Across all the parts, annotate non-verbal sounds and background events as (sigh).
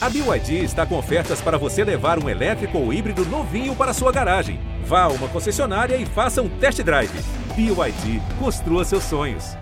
A BYD está com ofertas para você levar um elétrico ou híbrido novinho para sua garagem. Vá a uma concessionária e faça um test drive. BYD, construa seus sonhos.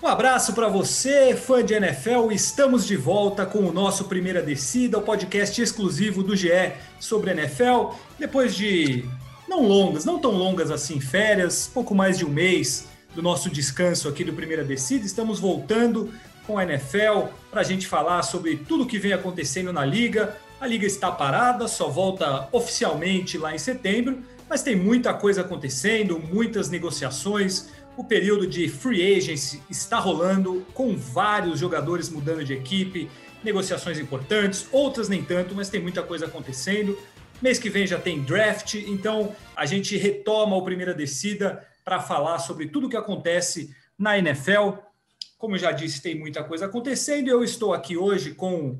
Um abraço para você, fã de NFL. Estamos de volta com o nosso Primeira Descida, o podcast exclusivo do GE sobre NFL. Depois de não longas, não tão longas assim, férias, pouco mais de um mês do nosso descanso aqui do Primeira Descida, estamos voltando com a NFL para a gente falar sobre tudo que vem acontecendo na liga. A liga está parada, só volta oficialmente lá em setembro, mas tem muita coisa acontecendo, muitas negociações. O período de free agency está rolando, com vários jogadores mudando de equipe, negociações importantes, outras nem tanto, mas tem muita coisa acontecendo. Mês que vem já tem draft, então a gente retoma o primeira descida para falar sobre tudo o que acontece na NFL. Como já disse, tem muita coisa acontecendo. Eu estou aqui hoje com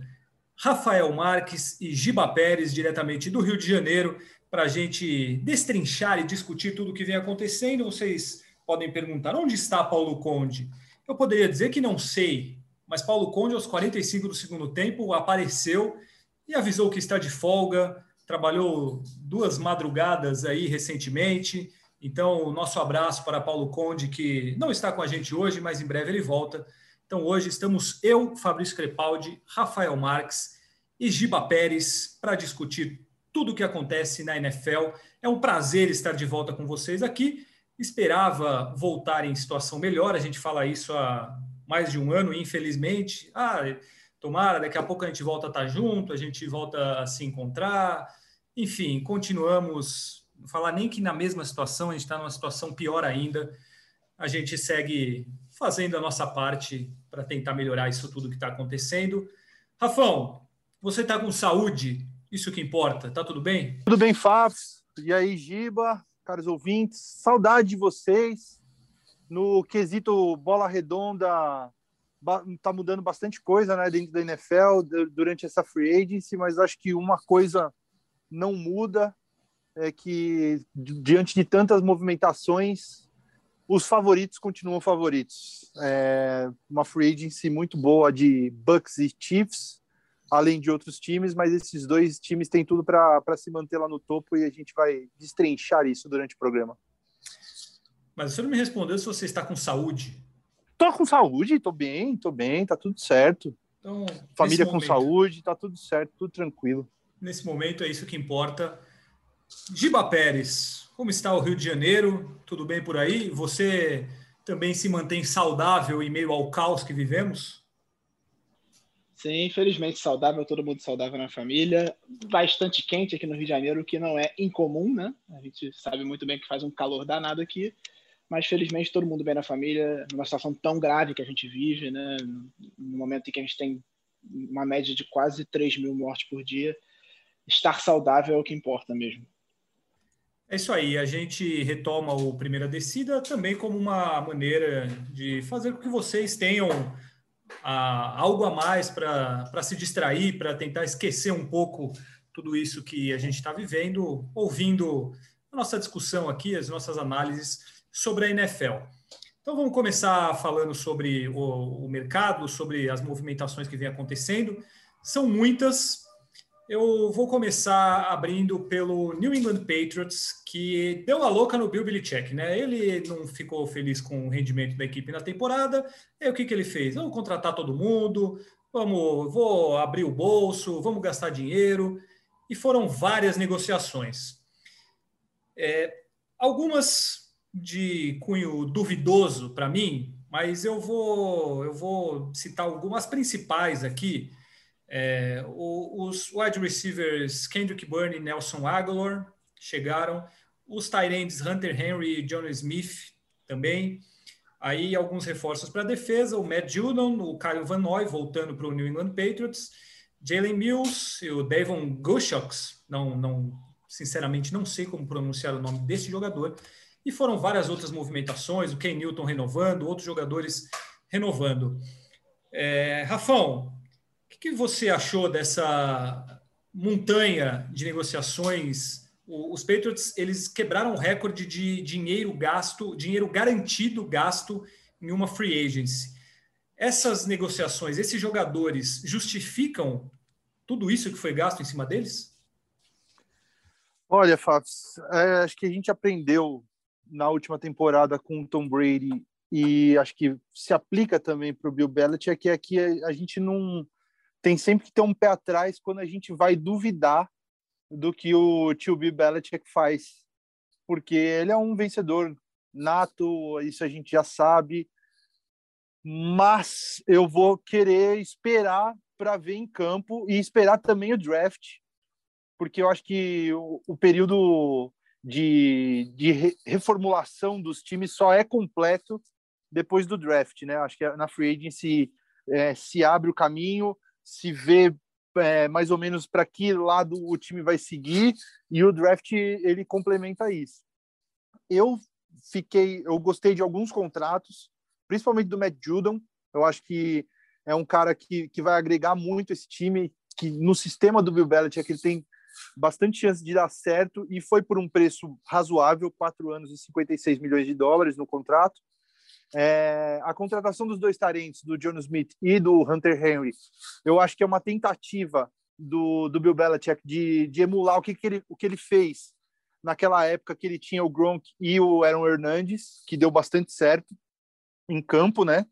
Rafael Marques e Giba Pérez, diretamente do Rio de Janeiro, para a gente destrinchar e discutir tudo o que vem acontecendo. Vocês podem perguntar onde está Paulo Conde? Eu poderia dizer que não sei, mas Paulo Conde, aos 45 do segundo tempo, apareceu e avisou que está de folga trabalhou duas madrugadas aí recentemente. Então, o nosso abraço para Paulo Conde, que não está com a gente hoje, mas em breve ele volta. Então, hoje estamos eu, Fabrício Crepaldi, Rafael Marques e Giba Pérez para discutir tudo o que acontece na NFL. É um prazer estar de volta com vocês aqui. Esperava voltar em situação melhor, a gente fala isso há mais de um ano, infelizmente. Ah, tomara, daqui a pouco a gente volta a estar junto, a gente volta a se encontrar enfim, continuamos. Não falar nem que na mesma situação, a gente está numa situação pior ainda. A gente segue fazendo a nossa parte para tentar melhorar isso tudo que está acontecendo. Rafão, você está com saúde? Isso que importa. Tá tudo bem? Tudo bem, Fábio. E aí, Giba, caros ouvintes, saudade de vocês. No quesito bola redonda, tá mudando bastante coisa né, dentro da NFL durante essa free agency, mas acho que uma coisa não muda, é que diante de tantas movimentações, os favoritos continuam favoritos. É uma free agency muito boa de Bucks e Chiefs, além de outros times, mas esses dois times têm tudo para se manter lá no topo e a gente vai destrinchar isso durante o programa. Mas você não me respondeu se você está com saúde. Tô com saúde, tô bem, tô bem, tá tudo certo. Então, Família com momento... saúde, tá tudo certo, tudo tranquilo. Nesse momento é isso que importa. Giba Pérez, como está o Rio de Janeiro? Tudo bem por aí? Você também se mantém saudável em meio ao caos que vivemos? Sim, infelizmente saudável, todo mundo saudável na família. Bastante quente aqui no Rio de Janeiro, o que não é incomum, né? A gente sabe muito bem que faz um calor danado aqui, mas felizmente todo mundo bem na família, numa situação tão grave que a gente vive, né? No momento em que a gente tem uma média de quase 3 mil mortes por dia estar saudável é o que importa mesmo. É isso aí, a gente retoma o Primeira Descida também como uma maneira de fazer com que vocês tenham ah, algo a mais para se distrair, para tentar esquecer um pouco tudo isso que a gente está vivendo, ouvindo a nossa discussão aqui, as nossas análises sobre a NFL. Então vamos começar falando sobre o, o mercado, sobre as movimentações que vem acontecendo. São muitas, eu vou começar abrindo pelo New England Patriots, que deu a louca no Bill Belichick, né? Ele não ficou feliz com o rendimento da equipe na temporada. E o que, que ele fez? Vamos contratar todo mundo, vamos, vou abrir o bolso, vamos gastar dinheiro. E foram várias negociações. É, algumas de cunho duvidoso para mim, mas eu vou, eu vou citar algumas principais aqui é, os wide receivers Kendrick Byrne e Nelson Aguilar chegaram. Os tight Hunter Henry e John Smith também. Aí alguns reforços para a defesa, o Matt Judon, o Kyle Van Noy voltando para o New England Patriots, Jalen Mills e o Devon Gushox, não, não, sinceramente não sei como pronunciar o nome desse jogador, e foram várias outras movimentações, o Ken Newton renovando, outros jogadores renovando. É, Rafão, que você achou dessa montanha de negociações os Patriots eles quebraram o recorde de dinheiro gasto, dinheiro garantido gasto em uma free agency. Essas negociações, esses jogadores justificam tudo isso que foi gasto em cima deles? Olha, Fábio, é, acho que a gente aprendeu na última temporada com o Tom Brady e acho que se aplica também para o Bill Belichick é que a gente não tem sempre que ter um pé atrás quando a gente vai duvidar do que o tio Bill Belichick faz, porque ele é um vencedor nato, isso a gente já sabe, mas eu vou querer esperar para ver em campo e esperar também o draft, porque eu acho que o, o período de, de re, reformulação dos times só é completo depois do draft, né? Acho que na free agency é, se abre o caminho, se vê é, mais ou menos para que lado o time vai seguir e o draft ele complementa isso. Eu fiquei, eu gostei de alguns contratos, principalmente do Matt Judon. Eu acho que é um cara que, que vai agregar muito esse time, que no sistema do Bill Belichick ele tem bastante chance de dar certo e foi por um preço razoável, 4 anos e 56 milhões de dólares no contrato. É, a contratação dos dois talentos, do John Smith e do Hunter Henry, eu acho que é uma tentativa do, do Bill Belichick de, de emular o que, que, ele, o que ele fez naquela época que ele tinha o Gronk e o Aaron Hernandez, que deu bastante certo em campo, né?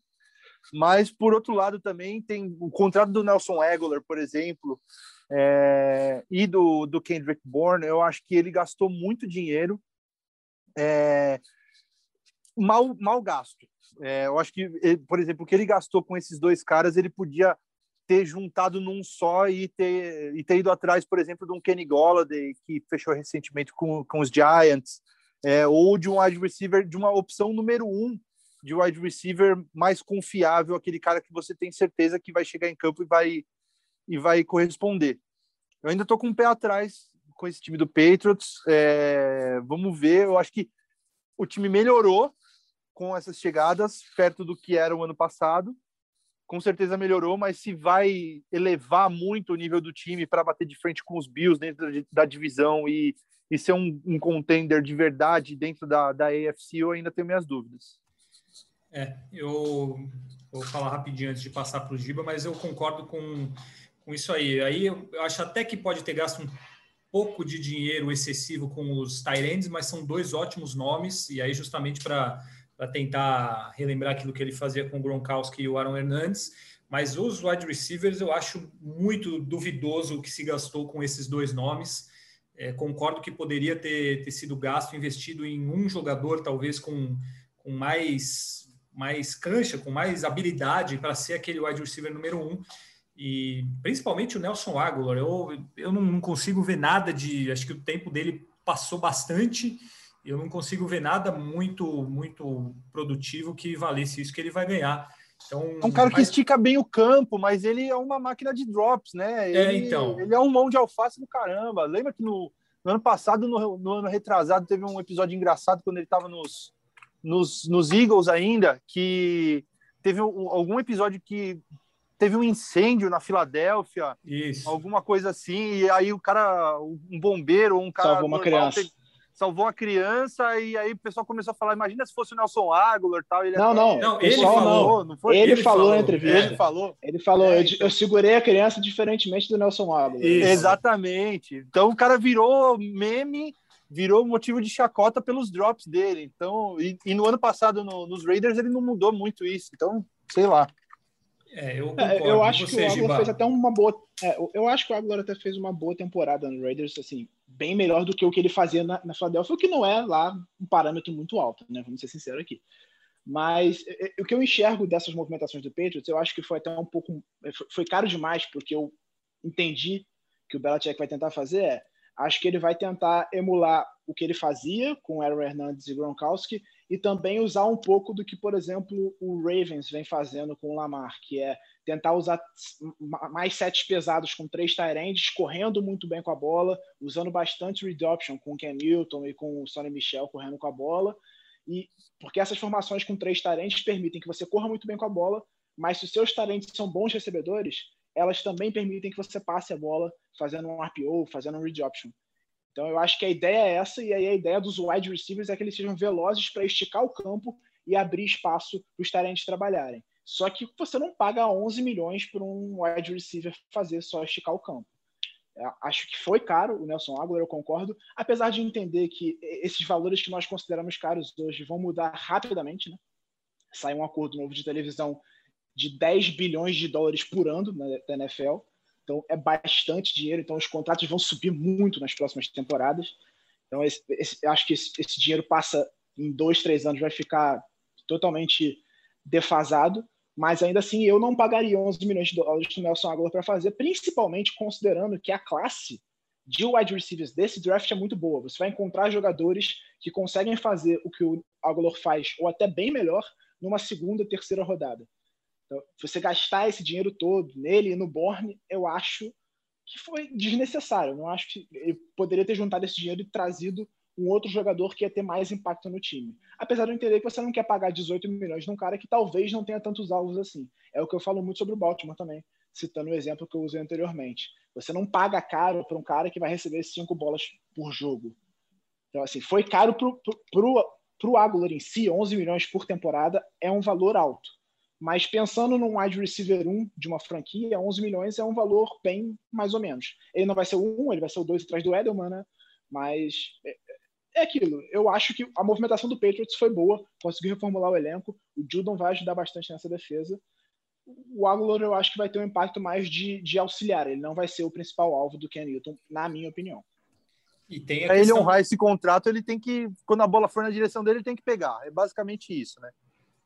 Mas, por outro lado, também tem o contrato do Nelson Aguilar, por exemplo, é, e do, do Kendrick Bourne. Eu acho que ele gastou muito dinheiro. É, mal, mal gasto. É, eu acho que, por exemplo, o que ele gastou com esses dois caras, ele podia ter juntado num só e ter, e ter ido atrás, por exemplo, de um Kenny Golladay, que fechou recentemente com, com os Giants, é, ou de um wide receiver, de uma opção número um de wide receiver mais confiável, aquele cara que você tem certeza que vai chegar em campo e vai, e vai corresponder. Eu ainda estou com o um pé atrás com esse time do Patriots. É, vamos ver. Eu acho que o time melhorou com essas chegadas perto do que era o ano passado. Com certeza melhorou, mas se vai elevar muito o nível do time para bater de frente com os Bills dentro da divisão e, e ser um, um contender de verdade dentro da, da AFC, eu ainda tenho minhas dúvidas. É, eu vou falar rapidinho antes de passar para o Giba, mas eu concordo com, com isso aí. Aí eu acho até que pode ter gasto um pouco de dinheiro excessivo com os Tyrands, mas são dois ótimos nomes, e aí justamente para tentar relembrar aquilo que ele fazia com o Gronkowski e o Aaron Hernandes. Mas os wide receivers eu acho muito duvidoso o que se gastou com esses dois nomes. É, concordo que poderia ter, ter sido gasto, investido em um jogador, talvez com, com mais, mais cancha, com mais habilidade para ser aquele wide receiver número um. E principalmente o Nelson Aguilar. Eu, eu não consigo ver nada de. Acho que o tempo dele passou bastante eu não consigo ver nada muito muito produtivo que valesse isso que ele vai ganhar. Então, é um cara que estica bem o campo, mas ele é uma máquina de drops, né? É, ele, é, então. Ele é um mão de alface do caramba. Lembra que no, no ano passado, no, no, ano retrasado, teve um episódio engraçado quando ele estava nos, nos, nos Eagles ainda, que teve um, algum episódio que teve um incêndio na Filadélfia, Isso. alguma coisa assim, e aí o cara, um bombeiro, um cara salvou uma criança salvou a criança e aí o pessoal começou a falar, imagina se fosse o Nelson Aguilar tal. Ele não, não, não, ele falou, não foi? Ele, ele falou, na entrevista. Ele falou. Ele falou, é, eu, então... eu, segurei a criança diferentemente do Nelson Aguilar. Exatamente. Então o cara virou meme, virou motivo de chacota pelos drops dele. Então, e, e no ano passado no, nos Raiders ele não mudou muito isso. Então, sei lá. É, eu, é, eu acho que o Aguilar fez até uma boa. É, eu acho que o Aguilar até fez uma boa temporada no Raiders, assim, bem melhor do que o que ele fazia na, na Philadelphia, o que não é lá um parâmetro muito alto, né? Vamos ser sinceros aqui. Mas é, é, o que eu enxergo dessas movimentações do Patriots, eu acho que foi até um pouco. Foi caro demais, porque eu entendi que o Belichick vai tentar fazer é. Acho que ele vai tentar emular o que ele fazia com Aaron Hernandez e Gronkowski e também usar um pouco do que, por exemplo, o Ravens vem fazendo com o Lamar, que é tentar usar mais sets pesados com três Tyrands, correndo muito bem com a bola, usando bastante read option com o Ken Newton e com o Sonny Michel correndo com a bola. E porque essas formações com três Tyrands permitem que você corra muito bem com a bola, mas se os seus Tyrands são bons recebedores, elas também permitem que você passe a bola fazendo um RPO, fazendo um read option. Então eu acho que a ideia é essa, e aí a ideia dos wide receivers é que eles sejam velozes para esticar o campo e abrir espaço para os talentos trabalharem. Só que você não paga 11 milhões para um wide receiver fazer só esticar o campo. É, acho que foi caro o Nelson Aguilar, eu concordo, apesar de entender que esses valores que nós consideramos caros hoje vão mudar rapidamente, né? Sai um acordo novo de televisão de 10 bilhões de dólares por ano na, NFL. Então é bastante dinheiro, então os contratos vão subir muito nas próximas temporadas. Então esse, esse, acho que esse, esse dinheiro passa em dois, três anos, vai ficar totalmente defasado mas ainda assim eu não pagaria 11 milhões de dólares que o Nelson Aguilar para fazer, principalmente considerando que a classe de wide receivers desse draft é muito boa. Você vai encontrar jogadores que conseguem fazer o que o Aguilar faz, ou até bem melhor, numa segunda, terceira rodada. Então, você gastar esse dinheiro todo nele e no Borne, eu acho que foi desnecessário. Eu não acho que ele poderia ter juntado esse dinheiro e trazido um outro jogador que ia ter mais impacto no time. Apesar de eu entender que você não quer pagar 18 milhões num cara que talvez não tenha tantos alvos assim. É o que eu falo muito sobre o Baltimore também, citando o exemplo que eu usei anteriormente. Você não paga caro para um cara que vai receber cinco bolas por jogo. Então, assim, foi caro para o Aguilar em si, 11 milhões por temporada é um valor alto. Mas pensando num wide receiver 1 de uma franquia, 11 milhões é um valor bem mais ou menos. Ele não vai ser o 1, ele vai ser o 2 atrás do Edelman, né? Mas é, é aquilo. Eu acho que a movimentação do Patriots foi boa, conseguiu reformular o elenco. O Judon vai ajudar bastante nessa defesa. O Aguilar eu acho que vai ter um impacto mais de, de auxiliar. Ele não vai ser o principal alvo do Ken Newton, na minha opinião. E tem questão... ele honrar esse contrato, ele tem que, quando a bola for na direção dele, ele tem que pegar. É basicamente isso, né?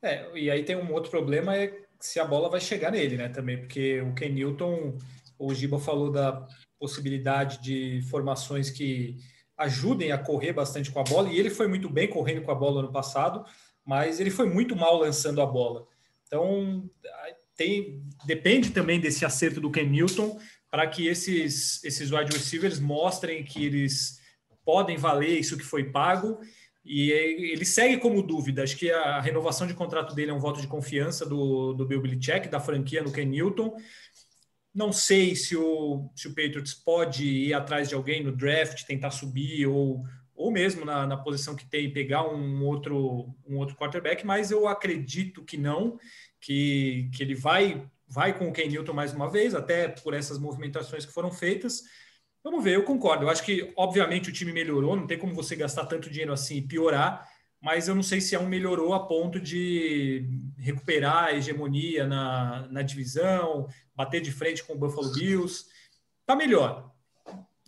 É, e aí tem um outro problema é se a bola vai chegar nele, né? Também, porque o Ken Newton, o Giba falou da possibilidade de formações que ajudem a correr bastante com a bola, e ele foi muito bem correndo com a bola no passado, mas ele foi muito mal lançando a bola. Então, tem, depende também desse acerto do Ken Newton para que esses, esses wide receivers mostrem que eles podem valer isso que foi pago. E ele segue como dúvida. Acho que a renovação de contrato dele é um voto de confiança do, do Bill Belichick, da franquia no Ken Newton. Não sei se o, se o Patriots pode ir atrás de alguém no draft, tentar subir, ou, ou mesmo na, na posição que tem, pegar um outro, um outro quarterback, mas eu acredito que não, que, que ele vai, vai com o Ken Newton mais uma vez, até por essas movimentações que foram feitas. Vamos ver, eu concordo. Eu acho que, obviamente, o time melhorou, não tem como você gastar tanto dinheiro assim e piorar, mas eu não sei se é um melhorou a ponto de recuperar a hegemonia na, na divisão, bater de frente com o Buffalo Bills. Tá melhor.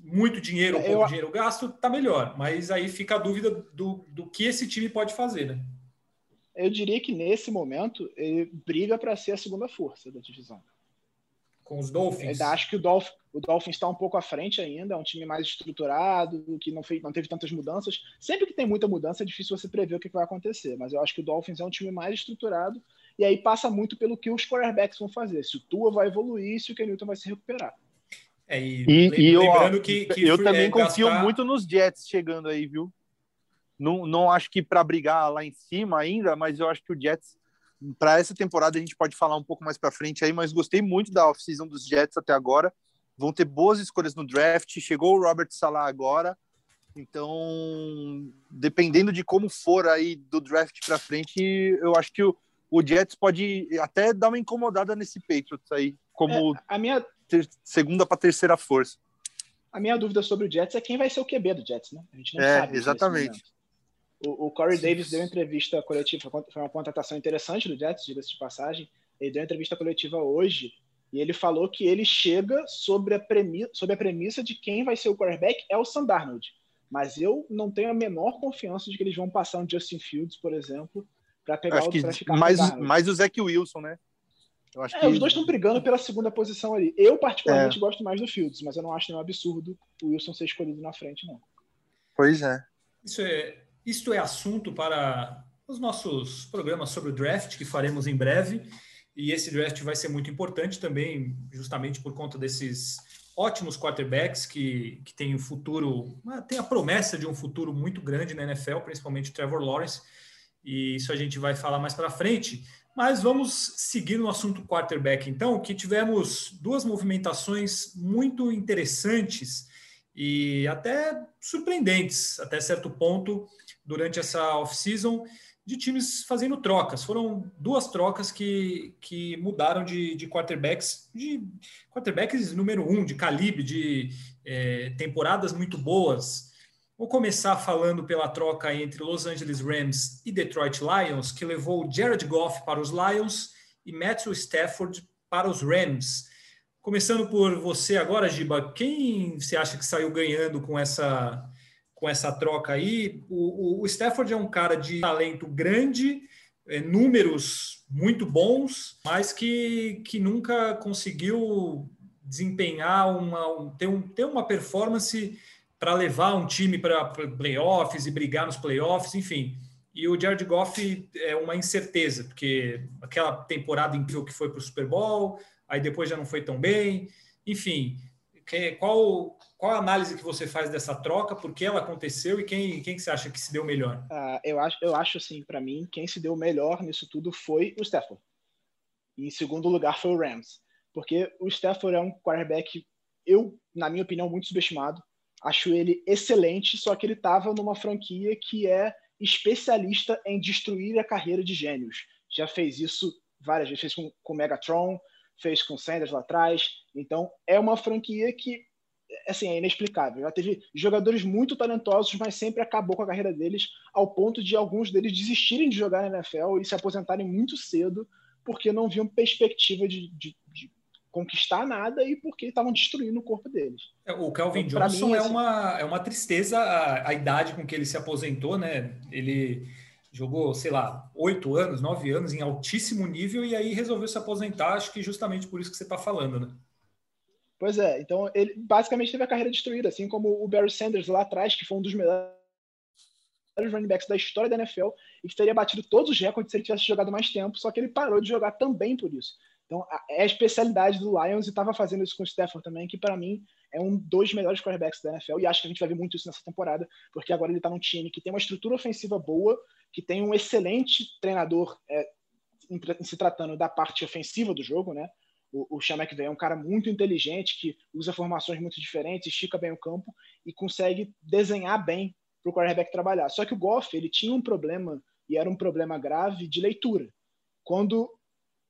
Muito dinheiro ou pouco eu... dinheiro gasto, tá melhor. Mas aí fica a dúvida do, do que esse time pode fazer, né? Eu diria que nesse momento ele briga para ser a segunda força da divisão. Com os Dolphins? Eu acho que o, Dolph, o Dolphins está um pouco à frente ainda, é um time mais estruturado, que não, fez, não teve tantas mudanças. Sempre que tem muita mudança é difícil você prever o que vai acontecer, mas eu acho que o Dolphins é um time mais estruturado e aí passa muito pelo que os quarterbacks vão fazer. Se o Tua vai evoluir, se o Kenilton vai se recuperar. É, e, e, e lembrando eu, que, que, eu também é, confio gastar... muito nos Jets chegando aí, viu? Não, não acho que para brigar lá em cima ainda, mas eu acho que o Jets para essa temporada a gente pode falar um pouco mais para frente aí, mas gostei muito da off-season dos Jets até agora. Vão ter boas escolhas no draft. Chegou o Robert Salah agora. Então, dependendo de como for aí do draft para frente, eu acho que o, o Jets pode até dar uma incomodada nesse Patriots aí, como é, a minha ter, segunda para terceira força. A minha dúvida sobre o Jets é quem vai ser o QB do Jets, né? A gente não é, sabe. Exatamente. O, o Corey Davis deu entrevista coletiva, foi uma contratação interessante do Jets, diga-se de passagem. Ele deu entrevista coletiva hoje e ele falou que ele chega sobre a, premissa, sobre a premissa de quem vai ser o quarterback é o Sam Darnold. Mas eu não tenho a menor confiança de que eles vão passar um Justin Fields, por exemplo, para pegar acho o que ficar mais, mais o Zach Wilson, né? Eu acho é, que... Os dois estão brigando pela segunda posição ali. Eu, particularmente, é. gosto mais do Fields, mas eu não acho nenhum absurdo o Wilson ser escolhido na frente, não. Pois é. Isso é, isto é assunto para os nossos programas sobre o draft que faremos em breve. E esse draft vai ser muito importante também, justamente por conta desses ótimos quarterbacks que, que têm o um futuro, tem a promessa de um futuro muito grande na NFL, principalmente Trevor Lawrence. E isso a gente vai falar mais para frente. Mas vamos seguir no assunto quarterback, então, que tivemos duas movimentações muito interessantes e até surpreendentes, até certo ponto, durante essa off-season, de times fazendo trocas. Foram duas trocas que, que mudaram de, de quarterbacks, de quarterbacks número um, de calibre, de é, temporadas muito boas. Vou começar falando pela troca entre Los Angeles Rams e Detroit Lions, que levou Jared Goff para os Lions e Matthew Stafford para os Rams. Começando por você agora, Giba, quem você acha que saiu ganhando com essa, com essa troca aí? O, o, Stafford é um cara de talento grande, é, números muito bons, mas que, que nunca conseguiu desempenhar uma, um, ter, um, ter uma performance para levar um time para playoffs e brigar nos playoffs, enfim. E o Jared Goff é uma incerteza, porque aquela temporada incrível que foi para o Super Bowl, aí depois já não foi tão bem. Enfim, qual, qual a análise que você faz dessa troca, por que ela aconteceu e quem, quem que você acha que se deu melhor? Uh, eu, acho, eu acho, assim, para mim, quem se deu melhor nisso tudo foi o Stafford. E em segundo lugar foi o Rams. Porque o Stafford é um quarterback, eu, na minha opinião, muito subestimado. Acho ele excelente, só que ele estava numa franquia que é especialista em destruir a carreira de gênios. Já fez isso várias vezes, fez com, com Megatron, fez com Sanders lá atrás. Então, é uma franquia que assim, é inexplicável. Já teve jogadores muito talentosos, mas sempre acabou com a carreira deles, ao ponto de alguns deles desistirem de jogar na NFL e se aposentarem muito cedo, porque não viam perspectiva de, de, de conquistar nada e porque estavam destruindo o corpo deles. É, o Calvin então, Johnson mim, é, assim, uma, é uma tristeza a, a idade com que ele se aposentou, né? Ele jogou, sei lá, oito anos, nove anos em altíssimo nível e aí resolveu se aposentar, acho que justamente por isso que você está falando, né? Pois é, então ele basicamente teve a carreira destruída, assim como o Barry Sanders lá atrás, que foi um dos melhores running backs da história da NFL e que teria batido todos os recordes se ele tivesse jogado mais tempo, só que ele parou de jogar também por isso. Então, é a especialidade do Lions e estava fazendo isso com o Stafford também, que para mim é um dos melhores quarterbacks da NFL e acho que a gente vai ver muito isso nessa temporada, porque agora ele está num time que tem uma estrutura ofensiva boa, que tem um excelente treinador é, em, se tratando da parte ofensiva do jogo, né? O, o McVay é um cara muito inteligente que usa formações muito diferentes, estica bem o campo e consegue desenhar bem para o quarterback trabalhar. Só que o Goff ele tinha um problema e era um problema grave de leitura. Quando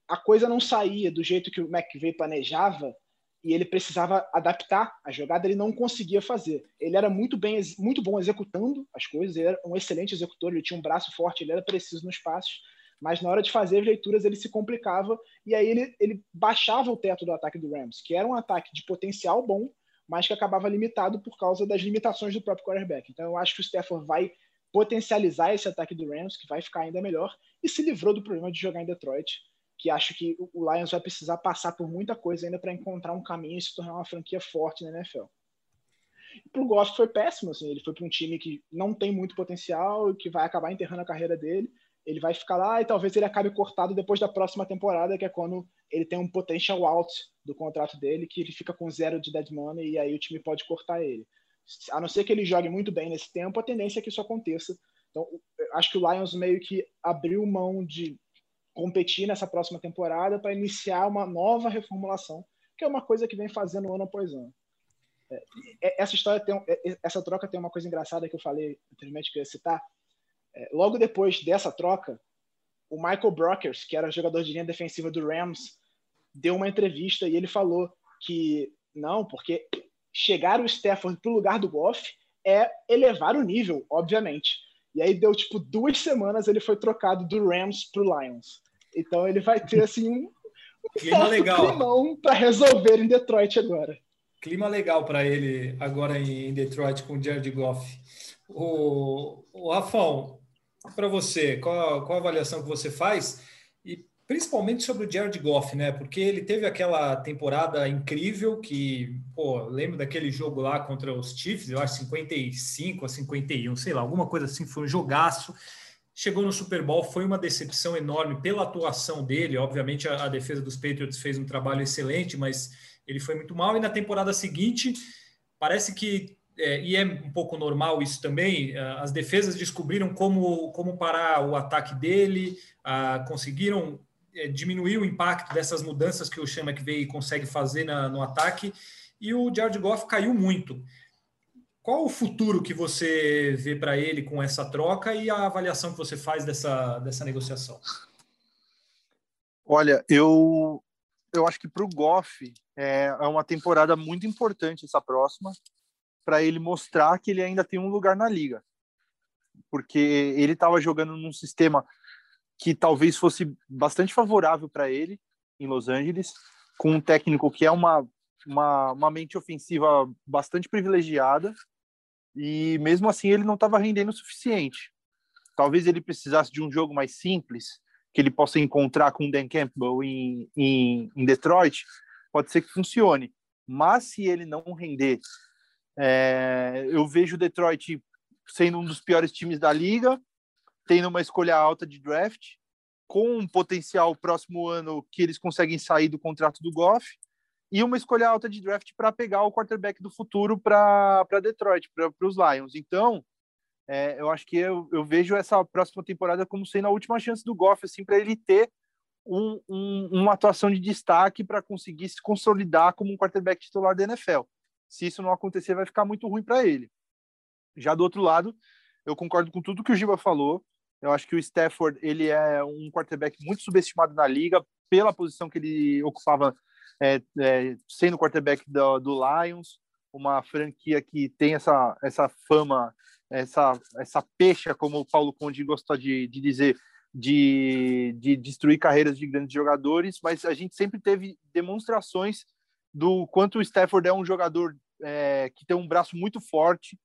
a coisa não saía do jeito que o McVay planejava e ele precisava adaptar a jogada, ele não conseguia fazer. Ele era muito bem, muito bom executando as coisas, ele era um excelente executor, ele tinha um braço forte, ele era preciso nos passos, mas na hora de fazer as leituras ele se complicava e aí ele, ele baixava o teto do ataque do Rams, que era um ataque de potencial bom, mas que acabava limitado por causa das limitações do próprio quarterback. Então eu acho que o Stafford vai potencializar esse ataque do Rams, que vai ficar ainda melhor, e se livrou do problema de jogar em Detroit que acho que o Lions vai precisar passar por muita coisa ainda para encontrar um caminho e se tornar uma franquia forte na NFL. Para o Goff foi péssimo, assim, ele foi para um time que não tem muito potencial e que vai acabar enterrando a carreira dele. Ele vai ficar lá e talvez ele acabe cortado depois da próxima temporada, que é quando ele tem um potential out do contrato dele, que ele fica com zero de dead money e aí o time pode cortar ele. A não ser que ele jogue muito bem nesse tempo, a tendência é que isso aconteça. Então, acho que o Lions meio que abriu mão de competir nessa próxima temporada para iniciar uma nova reformulação, que é uma coisa que vem fazendo ano após ano. É, essa história tem, essa troca tem uma coisa engraçada que eu falei anteriormente que eu ia citar. É, logo depois dessa troca, o Michael Brockers, que era jogador de linha defensiva do Rams, deu uma entrevista e ele falou que não, porque chegar o Stafford para o lugar do Goff é elevar o nível, obviamente. E aí deu tipo duas semanas ele foi trocado do Rams para o Lions. Então ele vai ter assim um, um (laughs) clima legal para resolver em Detroit agora. Clima legal para ele agora em Detroit com o Jared Goff. O, o Rafão, para você, qual, qual a avaliação que você faz? E principalmente sobre o Jared Goff, né? Porque ele teve aquela temporada incrível que, pô, lembro daquele jogo lá contra os Chiefs, eu acho 55 a 51, sei lá, alguma coisa assim, foi um jogaço chegou no Super Bowl, foi uma decepção enorme pela atuação dele. Obviamente, a, a, defesa dos Patriots fez um trabalho excelente, mas ele foi muito mal. E na temporada seguinte, parece que, é, e é um pouco normal isso também, é, as defesas descobriram como, como parar o ataque dele, conseguiram é, diminuir o impacto dessas mudanças que o Sean McVay consegue fazer na, no ataque, e o Jared Goff caiu muito. qual o futuro que você vê para ele com essa troca e a avaliação que você faz dessa, dessa negociação? Olha, eu, eu acho que para o Goff é, é uma temporada muito importante essa próxima, para ele mostrar que ele ainda tem um lugar na liga. Porque ele estava jogando num sistema que talvez fosse bastante favorável para ele em Los Angeles, com um técnico que é uma, uma, uma mente ofensiva bastante privilegiada e mesmo assim ele não estava rendendo o suficiente. Talvez ele precisasse de um jogo mais simples, que ele possa encontrar com o Dan Campbell em, em, em Detroit, pode ser que funcione. Mas se ele não render, é, eu vejo o Detroit sendo um dos piores times da liga, tendo uma escolha alta de draft, com um potencial próximo ano que eles conseguem sair do contrato do Goff, e uma escolha alta de draft para pegar o quarterback do futuro para Detroit, para os Lions. Então, é, eu acho que eu, eu, vejo essa próxima temporada como sendo a última chance do Goff, assim, para ele ter um, um, uma atuação de destaque para conseguir se consolidar como um quarterback titular da NFL. Se isso não acontecer, vai ficar muito ruim para ele. Já do outro lado, eu concordo com tudo que o Giba falou. Eu acho que o Stafford ele é um quarterback muito subestimado na liga pela posição que ele ocupava é, é, sendo quarterback do, do, Lions, uma franquia que tem essa, essa fama, essa, essa pecha, como o Paulo Conde gosta de, de dizer, de, de destruir carreiras de grandes jogadores, mas a gente sempre teve demonstrações do quanto o Stafford é um jogador é, que tem um braço muito forte,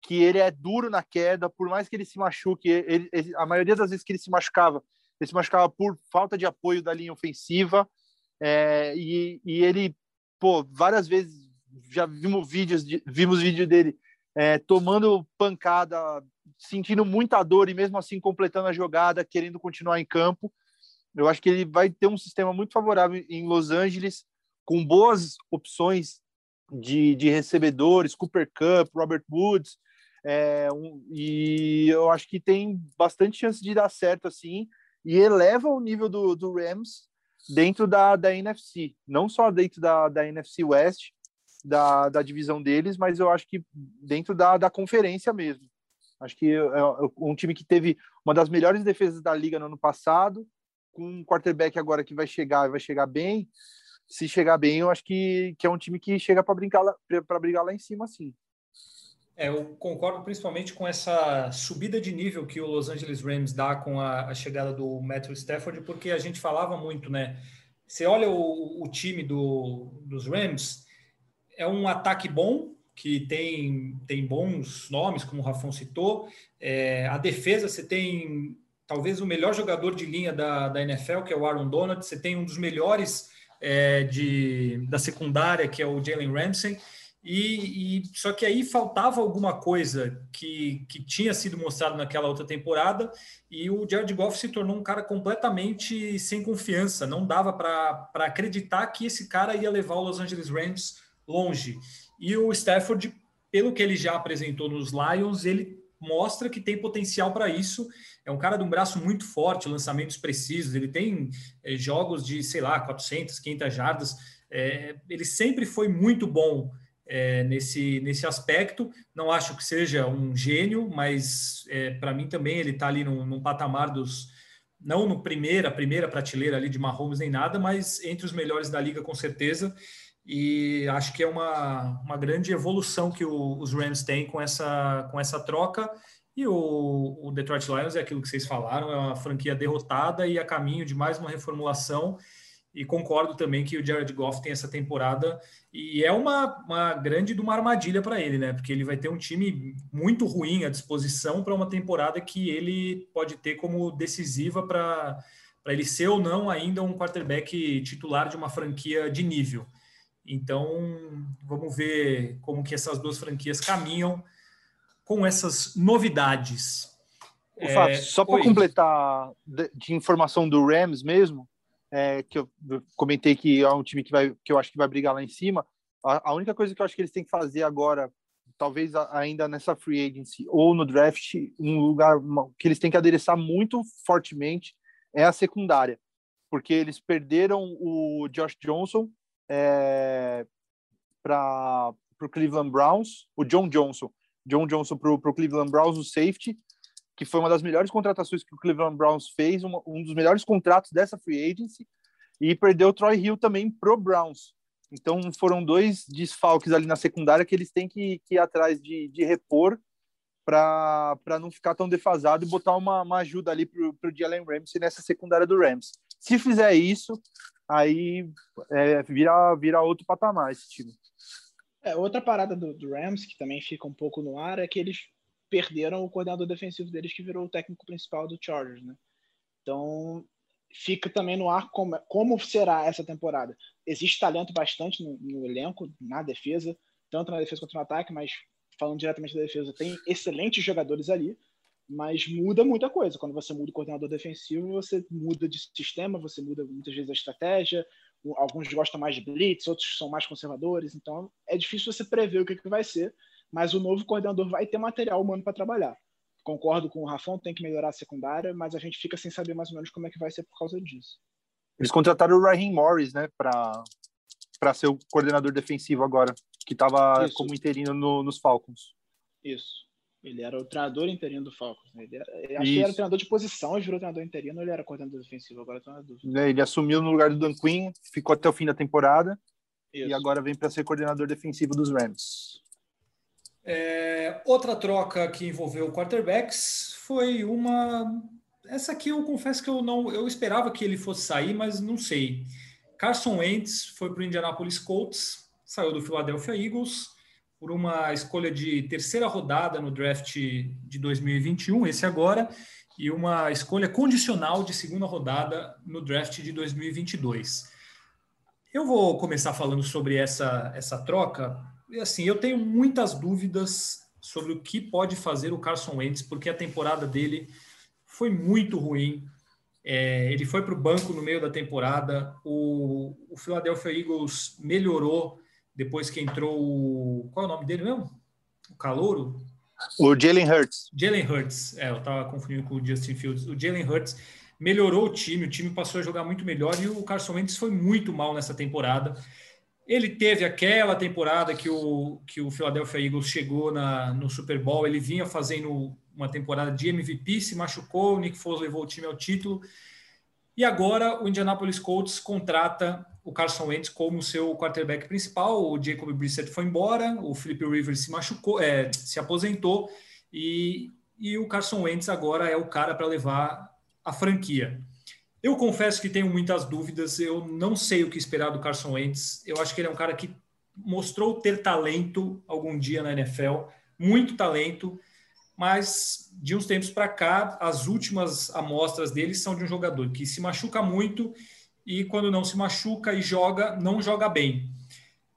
que ele é duro na queda, por mais que ele se machuque, ele, ele, a maioria das vezes que ele se machucava, ele se machucava por falta de apoio da linha ofensiva, é, e, e, ele, pô, várias vezes já vimos vídeos, de, vimos vídeo dele é, tomando pancada, sentindo muita dor e mesmo assim completando a jogada, querendo continuar em campo. Eu acho que ele vai ter um sistema muito favorável em Los Angeles, com boas opções de, de recebedores, Cooper Cup, Robert Woods, é, um, e eu acho que tem bastante chance de dar certo assim, e eleva o nível do, do Rams dentro da, da NFC, não só dentro da, da NFC West, da, da divisão deles, mas eu acho que dentro da, da conferência mesmo. Acho que é, é um time que teve uma das melhores defesas da liga no ano passado, com um quarterback agora que vai chegar, vai chegar bem. Se chegar bem, eu acho que, que é um time que chega para brincar para brigar lá em cima, sim. É, eu concordo principalmente com essa subida de nível que o Los Angeles Rams dá com a, a chegada do Matthew Stafford, porque a gente falava muito, né? Você olha o, o time do, dos Rams, é um ataque bom, que tem, tem bons nomes, como o Rafão citou. É, a defesa, você tem talvez o melhor jogador de linha da, da NFL, que é o Aaron Donald. Você tem um dos melhores é, de, da secundária, que é o Jalen Ramsey. E, e, só que aí faltava alguma coisa que, que tinha sido mostrado naquela outra temporada e o Jared Goff se tornou um cara completamente sem confiança. Não dava para acreditar que esse cara ia levar o Los Angeles Rams longe. E o Stafford, pelo que ele já apresentou nos Lions, ele mostra que tem potencial para isso. É um cara de um braço muito forte, lançamentos precisos. Ele tem é, jogos de, sei lá, 400, 500 jardas. É, ele sempre foi muito bom é, nesse, nesse aspecto. Não acho que seja um gênio, mas é, para mim também ele está ali num, num, patamar dos. Não no primeira, primeira prateleira ali de Mahomes nem nada, mas entre os melhores da liga com certeza. E acho que é uma, uma grande evolução que o, os Rams têm com essa, com essa troca. E o, o Detroit Lions é aquilo que vocês falaram, é uma franquia derrotada e a caminho de mais uma reformulação e concordo também que o Jared Goff tem essa temporada e é uma, uma grande de uma armadilha para ele, né? Porque ele vai ter um time muito ruim à disposição para uma temporada que ele pode ter como decisiva para ele ser ou não ainda um quarterback titular de uma franquia de nível. Então, vamos ver como que essas duas franquias caminham com essas novidades. O Fábio, é... só para completar de, de informação do Rams mesmo, é, que eu comentei que é um time que, vai, que eu acho que vai brigar lá em cima. A, a única coisa que eu acho que eles têm que fazer agora, talvez ainda nessa free agency ou no draft, um lugar que eles têm que adereçar muito fortemente é a secundária, porque eles perderam o Josh Johnson é, para o Cleveland Browns, o John Johnson John Johnson para o Cleveland Browns, o safety, que foi uma das melhores contratações que o Cleveland Browns fez, um, um dos melhores contratos dessa free agency, e perdeu o Troy Hill também pro Browns. Então foram dois desfalques ali na secundária que eles têm que, que ir atrás de, de repor para não ficar tão defasado e botar uma, uma ajuda ali para o Jalen Ramsey nessa secundária do Rams. Se fizer isso, aí é, vira, vira outro patamar esse time. É, outra parada do, do, Rams, que também fica um pouco no ar, é que eles perderam o coordenador defensivo deles, que virou o técnico principal do Chargers, né? Então, fica também no ar como, como será essa temporada. Existe talento bastante no, no, elenco, na defesa, tanto na defesa quanto no ataque, mas falando diretamente da defesa, tem excelentes jogadores ali, mas muda muita coisa. Quando você muda o coordenador defensivo, você muda de sistema, você muda muitas vezes a estratégia. Alguns gostam mais de blitz, outros são mais conservadores. Então é difícil você prever o que, que vai ser, mas o novo coordenador vai ter material humano para trabalhar. Concordo com o Rafão, tem que melhorar a secundária, mas a gente fica sem saber mais ou menos como é que vai ser por causa disso. Eles contrataram o Raheem Morris, né, para ser o coordenador defensivo agora, que estava como interino no, nos Falcons. Isso. Ele era o treinador interino do Falcons. Né? Ele era, acho que era treinador de posição, virou treinador interino, ele era coordenador defensivo, agora estou na dúvida. Ele assumiu no lugar do Dan Quinn, ficou até o fim da temporada Isso. e agora vem para ser coordenador defensivo dos Rams. É, outra troca que envolveu quarterbacks foi uma. Essa aqui eu confesso que eu não. Eu esperava que ele fosse sair, mas não sei. Carson Wentz foi para o Indianapolis Colts, saiu do Philadelphia Eagles por uma escolha de terceira rodada no draft de 2021, esse agora, e uma escolha condicional de segunda rodada no draft de 2022. Eu vou começar falando sobre essa, essa troca. E assim, eu tenho muitas dúvidas sobre o que pode fazer o Carson Wentz, porque a temporada dele foi muito ruim. É, ele foi para o banco no meio da temporada. O, o Philadelphia Eagles melhorou depois que entrou o. Qual é o nome dele mesmo? O Calouro? O Jalen Hurts. Jalen Hurts, é, eu estava confundindo com o Justin Fields. O Jalen Hurts melhorou o time, o time passou a jogar muito melhor e o Carson Wentz foi muito mal nessa temporada. Ele teve aquela temporada que o, que o Philadelphia Eagles chegou na, no Super Bowl, ele vinha fazendo uma temporada de MVP, se machucou, o Nick Foles levou o time ao título. E agora o Indianapolis Colts contrata o Carson Wentz como seu quarterback principal. O Jacob Brissett foi embora, o Philip Rivers se machucou, é, se aposentou e, e o Carson Wentz agora é o cara para levar a franquia. Eu confesso que tenho muitas dúvidas, eu não sei o que esperar do Carson Wentz. Eu acho que ele é um cara que mostrou ter talento algum dia na NFL, muito talento, mas de uns tempos para cá, as últimas amostras dele são de um jogador que se machuca muito e quando não se machuca e joga, não joga bem.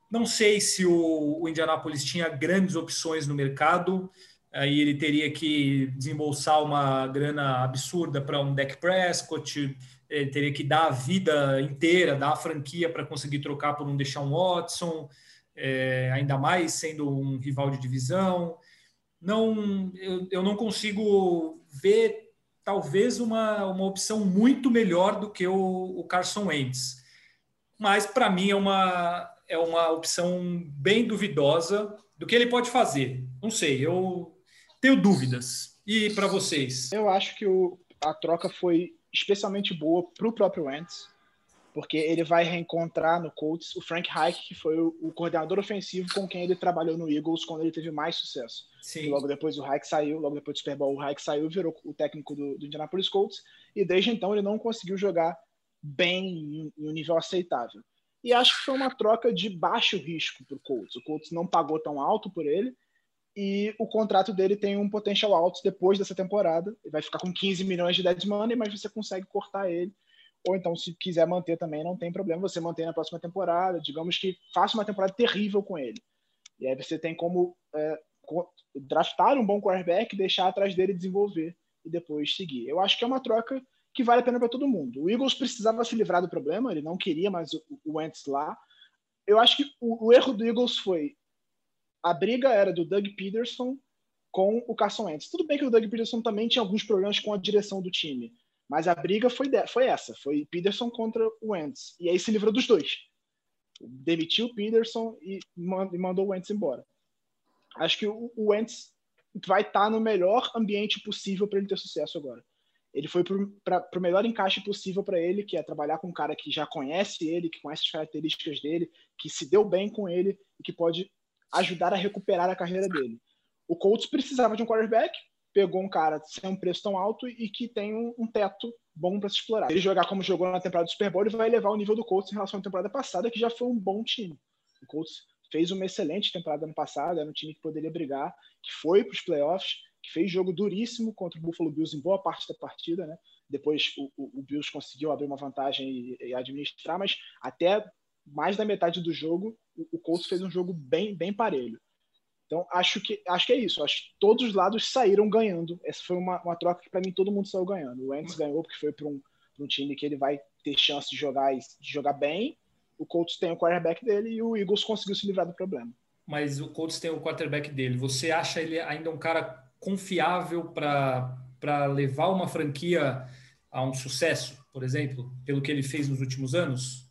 Não sei se o, o Indianapolis tinha grandes opções no mercado, aí ele teria que desembolsar uma grana absurda para um deck Prescott, ele teria que dar a vida inteira, dar a franquia para conseguir trocar por um Deshaun Watson, é, ainda mais sendo um rival de divisão. Não, eu, eu não consigo ver talvez uma, uma opção muito melhor do que o, o Carson Wentz. Mas para mim é uma, é uma opção bem duvidosa do que ele pode fazer. Não sei, eu tenho dúvidas. E para vocês? Eu acho que o, a troca foi especialmente boa para o próprio Wentz porque ele vai reencontrar no Colts o Frank Reich, que foi o, o, coordenador ofensivo com quem ele trabalhou no Eagles quando ele teve mais sucesso. Sim. E logo depois o Reich saiu, logo depois do Super Bowl o Reich saiu e virou o técnico do, do Indianapolis Colts, e desde então ele não conseguiu jogar bem em, em um nível aceitável. E acho que foi uma troca de baixo risco para o Colts. O Colts não pagou tão alto por ele, e o contrato dele tem um potencial alto depois dessa temporada. Ele vai ficar com 15 milhões de dead money, mas você consegue cortar ele ou então se quiser manter também, não tem problema, você mantém na próxima temporada, digamos que faça uma temporada terrível com ele. E aí você tem como é, draftar um bom quarterback, deixar atrás dele desenvolver e depois seguir. Eu acho que é uma troca que vale a pena para todo mundo. O Eagles precisava se livrar do problema, ele não queria mais o, Wentz lá. Eu acho que o, o erro do Eagles foi a briga era do Doug Peterson com o Carson Wentz. Tudo bem que o Doug Peterson também tinha alguns problemas com a direção do time, mas a briga foi, de, foi essa, foi Peterson contra o Wentz. E aí se livrou dos dois. Demitiu o Peterson e mandou o Wentz embora. Acho que o, o Wentz vai estar tá no melhor ambiente possível para ele ter sucesso agora. Ele foi para o melhor encaixe possível para ele, que é trabalhar com um cara que já conhece ele, que conhece as características dele, que se deu bem com ele e que pode ajudar a recuperar a carreira dele. O Colts precisava de um quarterback, pegou um cara sem um preço tão alto e que tem um, um teto bom para se explorar. Ele jogar como jogou na temporada do Super Bowl, ele vai elevar o nível do Colts em relação à temporada passada, que já foi um bom time. O Colts fez uma excelente temporada ano passado, era um time que poderia brigar, que foi para os playoffs, que fez jogo duríssimo contra o Buffalo Bills em boa parte da partida, né? Depois o, o, o Bills conseguiu abrir uma vantagem e, e, administrar, mas até mais da metade do jogo, o, o Colts fez um jogo bem, bem parelho. Então, acho que, acho que é isso. Acho que todos os lados saíram ganhando. Essa foi uma, uma troca que, para mim, todo mundo saiu ganhando. O Wentz ganhou porque foi para um, um, time que ele vai ter chance de jogar, de jogar bem. O Colts tem o quarterback dele e o Eagles conseguiu se livrar do problema. Mas o Colts tem o quarterback dele. Você acha ele ainda um cara confiável para levar uma franquia a um sucesso, por exemplo, pelo que ele fez nos últimos anos?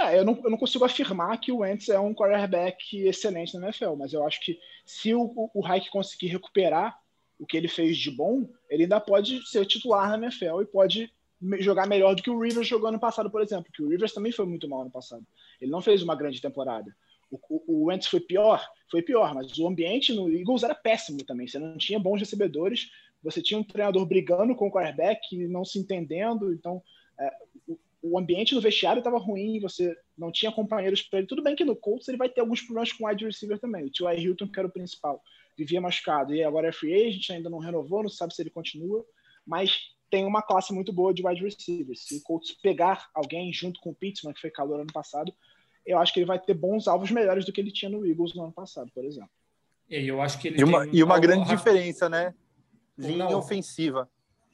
É, eu, não, eu não consigo afirmar que o Wentz é um quarterback excelente na NFL, mas eu acho que se o, o, Hayek conseguir recuperar o que ele fez de bom, ele ainda pode ser titular na NFL e pode jogar melhor do que o Rivers jogou ano passado, por exemplo, que o Rivers também foi muito mal ano passado. Ele não fez uma grande temporada. O, o, o Wentz foi pior? Foi pior, mas o ambiente no Eagles era péssimo também. Você não tinha bons recebedores, você tinha um treinador brigando com o quarterback, não se entendendo, então é, o ambiente no vestiário estava ruim, você não tinha companheiros para ele. Tudo bem que no Colts ele vai ter alguns problemas com o wide receiver também. O T.Y. Hilton, que era o principal, vivia machucado e agora é free agent, ainda não renovou, não sabe se ele continua, mas tem uma classe muito boa de wide receivers. Se o Colts pegar alguém junto com o Pittsburgh, que foi calor ano passado, eu acho que ele vai ter bons alvos melhores do que ele tinha no Eagles no ano passado, por exemplo. E eu acho que ele e uma, e uma grande diferença, né? Linha não, ofensiva.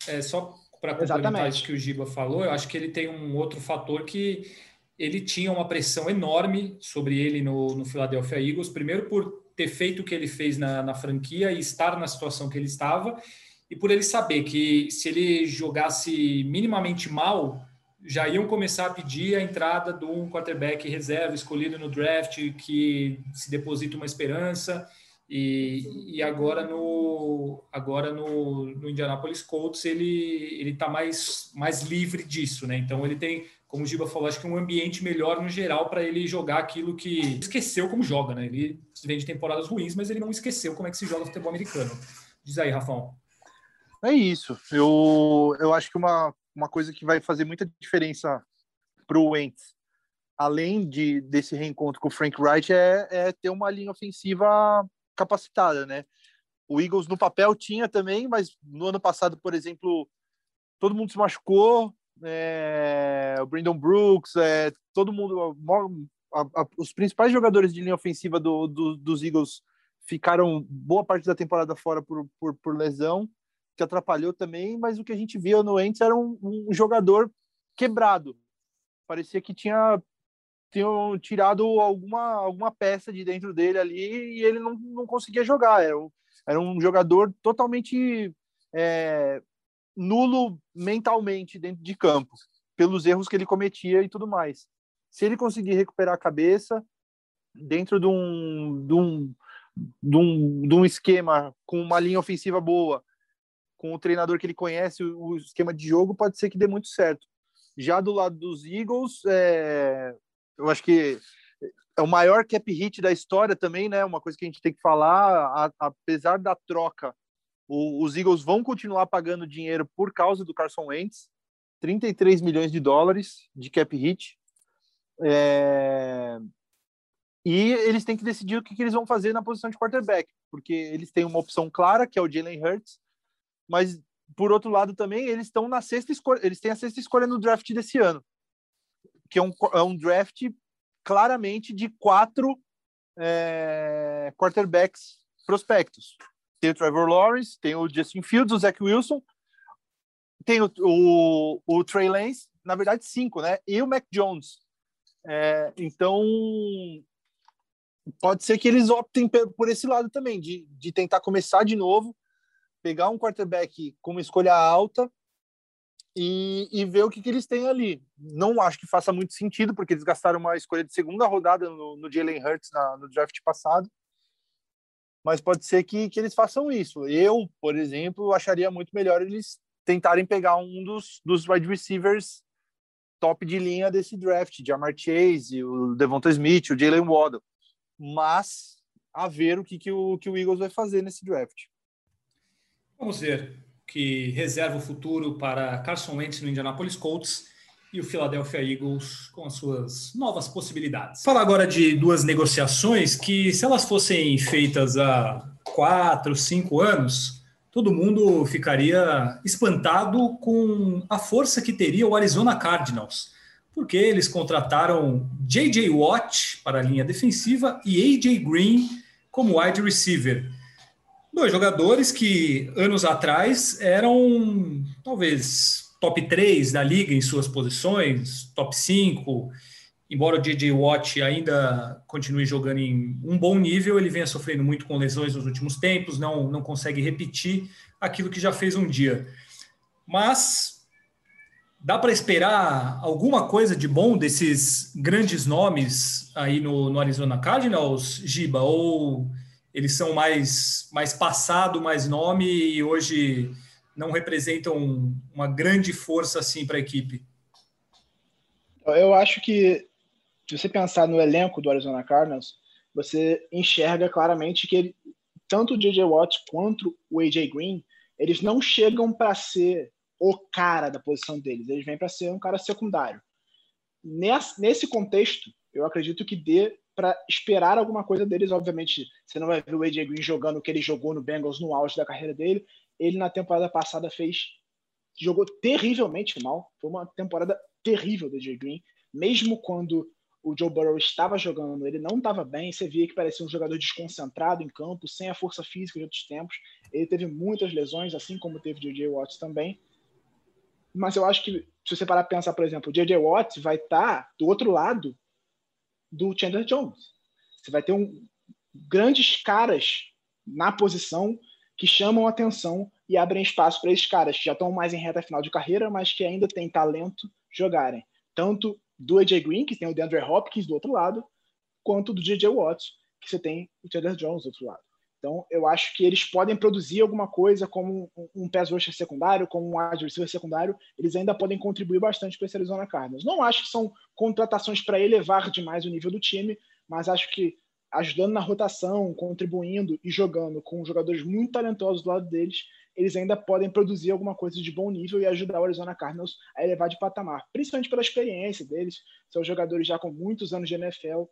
É só para complementar isso que o Giba falou, eu acho que ele tem um outro fator que ele tinha uma pressão enorme sobre ele no, no Philadelphia Eagles, primeiro por ter feito o que ele fez na, na franquia e estar na situação que ele estava, e por ele saber que se ele jogasse minimamente mal, já iam começar a pedir a entrada de um quarterback reserva escolhido no draft que se deposita uma esperança. E, e agora no agora no, no Indianapolis Colts ele ele está mais mais livre disso, né? Então ele tem, como o Giba falou, acho que um ambiente melhor no geral para ele jogar aquilo que esqueceu como joga, né? Ele vem de temporadas ruins, mas ele não esqueceu como é que se joga futebol americano. Diz aí, Rafão. É isso. Eu, eu acho que uma, uma coisa que vai fazer muita diferença para o Wentz, além de, desse reencontro com o Frank Wright, é, é ter uma linha ofensiva capacitada, né? O Eagles no papel tinha também, mas no ano passado, por exemplo, todo mundo se machucou, é, o Brandon Brooks, é, todo mundo, a, a, os principais jogadores de linha ofensiva do, do, dos Eagles ficaram boa parte da temporada fora por, por, por, lesão, que atrapalhou também, mas o que a gente via no Ents era um, um jogador quebrado. Parecia que tinha tinham tirado alguma, alguma peça de dentro dele ali e ele não, não conseguia jogar. Era um, era um jogador totalmente é, nulo mentalmente dentro de campo, pelos erros que ele cometia e tudo mais. Se ele conseguir recuperar a cabeça dentro de um, de um, de um, de um esquema com uma linha ofensiva boa, com o treinador que ele conhece, o, o esquema de jogo, pode ser que dê muito certo. Já do lado dos Eagles, é, eu acho que é o maior cap hit da história também, né? Uma coisa que a gente tem que falar, a, apesar da troca, o, os Eagles vão continuar pagando dinheiro por causa do Carson Wentz, 33 milhões de dólares de cap hit. É... E eles têm que decidir o que, que, eles vão fazer na posição de quarterback, porque eles têm uma opção clara, que é o Jalen Hurts, mas por outro lado também eles estão na sexta escolha, eles têm a sexta escolha no draft desse ano que é um, é um draft claramente de quatro é, quarterbacks prospectos. Tem o Trevor Lawrence, tem o Justin Fields, o Zach Wilson, tem o, o, o Trey Lance, na verdade cinco, né? E o Mac Jones. É, então, pode ser que eles optem por esse lado também, de, de tentar começar de novo, pegar um quarterback com uma escolha alta e, e ver o que, que eles têm ali. Não acho que faça muito sentido, porque eles gastaram uma escolha de segunda rodada no, no Jalen Hurts na, no draft passado. mas pode ser que, que eles façam isso. Eu, por exemplo, acharia muito melhor eles tentarem pegar um dos, dos wide receivers top de linha desse draft, Jamar Chase, o Devonta Smith, o Jalen Waddle. Mas a ver o que, que, o, que o Eagles vai fazer nesse draft. Vamos ver que reserva o futuro para Carson Wentz no Indianapolis Colts e o Philadelphia Eagles com as suas novas possibilidades. Falar agora de duas negociações que, se elas fossem feitas há quatro, cinco anos, todo mundo ficaria espantado com a força que teria o Arizona Cardinals, porque eles contrataram J.J. Watt para a linha defensiva e A.J. Green como wide receiver. Dois jogadores que anos atrás eram talvez top 3 da liga em suas posições, top 5. Embora o DJ Watt ainda continue jogando em um bom nível, ele venha sofrendo muito com lesões nos últimos tempos, não, não consegue repetir aquilo que já fez um dia. Mas dá para esperar alguma coisa de bom desses grandes nomes aí no, no Arizona Cardinals, Giba? Ou eles são mais, mais passado, mais nome e hoje não representam uma grande força assim para a equipe? Eu acho que se você pensar no elenco do Arizona Cardinals, você enxerga claramente que ele, tanto o DJ Watt quanto o AJ Green, eles não chegam para ser o cara da posição deles, eles vêm para ser um cara secundário. Nesse, nesse contexto, eu acredito que dê para esperar alguma coisa deles. Obviamente, você não vai ver o AJ Green jogando o que ele jogou no Bengals no auge da carreira dele. Ele na temporada passada fez jogou terrivelmente mal. Foi uma temporada terrível do AJ Green, mesmo quando o Joe Burrow estava jogando, ele não estava bem, você via que parecia um jogador desconcentrado em campo, sem a força física de outros tempos. Ele teve muitas lesões, assim como teve o J.J. Watts também. Mas eu acho que, se você parar para pensar, por exemplo, o J.J. Watts vai estar tá do outro lado do Chandler Jones. Você vai ter um, grandes caras na posição que chamam atenção e abrem espaço para esses caras que já estão mais em reta final de carreira, mas que ainda têm talento jogarem. Tanto do AJ Green, que tem o DeAndre Hopkins do outro lado, quanto do DJ Watts, que você tem o Chandler Jones do outro lado. Então, eu acho que eles podem produzir alguma coisa como um pass rusher secundário, como um wide receiver secundário, eles ainda podem contribuir bastante para esse Arizona Cardinals. Não acho que são contratações para elevar demais o nível do time, mas acho que ajudando na rotação, contribuindo e jogando com jogadores muito talentosos do lado deles, eles ainda podem produzir alguma coisa de bom nível e ajudar o Arizona Cardinals a elevar de patamar, principalmente pela experiência deles. São jogadores já com muitos anos de NFL,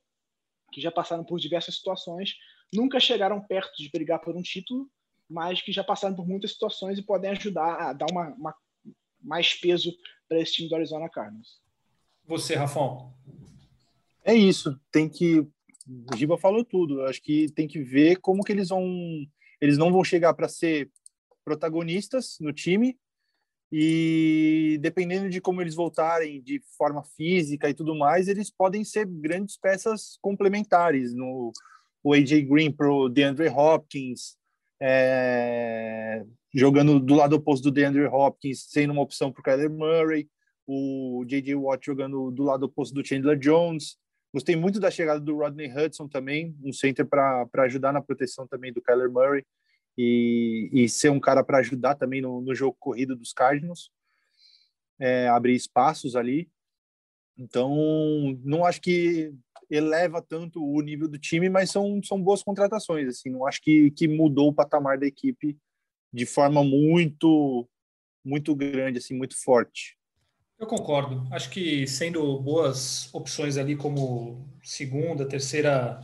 que já passaram por diversas situações, nunca chegaram perto de brigar por um título, mas que já passaram por muitas situações e podem ajudar a dar uma, uma mais peso para esse time do Arizona Cardinals. Você, Rafão? É isso. Tem que. O Giba falou tudo. Eu acho que tem que ver como que eles vão. Eles não vão chegar para ser protagonistas no time e dependendo de como eles voltarem de forma física e tudo mais, eles podem ser grandes peças complementares no o AJ Green para o DeAndre Hopkins, é, jogando do lado oposto do DeAndre Hopkins, sendo uma opção para o Kyler Murray, o J.J. Watt jogando do lado oposto do Chandler Jones. Gostei muito da chegada do Rodney Hudson também, um center para ajudar na proteção também do Kyler Murray e, e ser um cara para ajudar também no, no, jogo corrido dos Cardinals, é, abrir espaços ali. Então, não acho que eleva tanto o nível do time, mas são, são boas contratações. Assim, não acho que, que mudou o patamar da equipe de forma muito muito grande, assim, muito forte. Eu concordo. Acho que sendo boas opções ali como segunda, terceira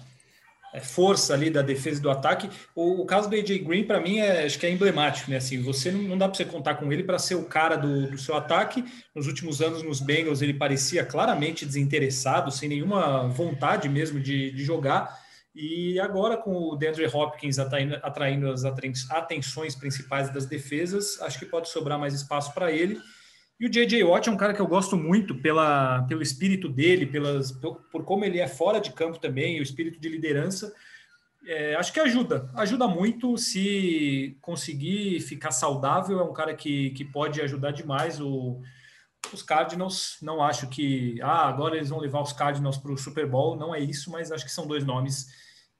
força ali da defesa e do ataque. O, o caso do AJ Green, para mim, é, acho que é emblemático, né? Assim, você não, não dá para você contar com ele para ser o cara do, do, seu ataque. Nos últimos anos, nos Bengals, ele parecia claramente desinteressado, sem nenhuma vontade mesmo de, de jogar. E agora, com o DeAndre Hopkins atraindo, atraindo as atenções principais das defesas, acho que pode sobrar mais espaço para ele. E o J.J. Watt é um cara que eu gosto muito pela, pelo espírito dele, pelas, por como ele é fora de campo também, o espírito de liderança. É, acho que ajuda, ajuda muito se conseguir ficar saudável. É um cara que, que pode ajudar demais o, os Cardinals. Não acho que ah, agora eles vão levar os Cardinals para o Super Bowl, não é isso, mas acho que são dois nomes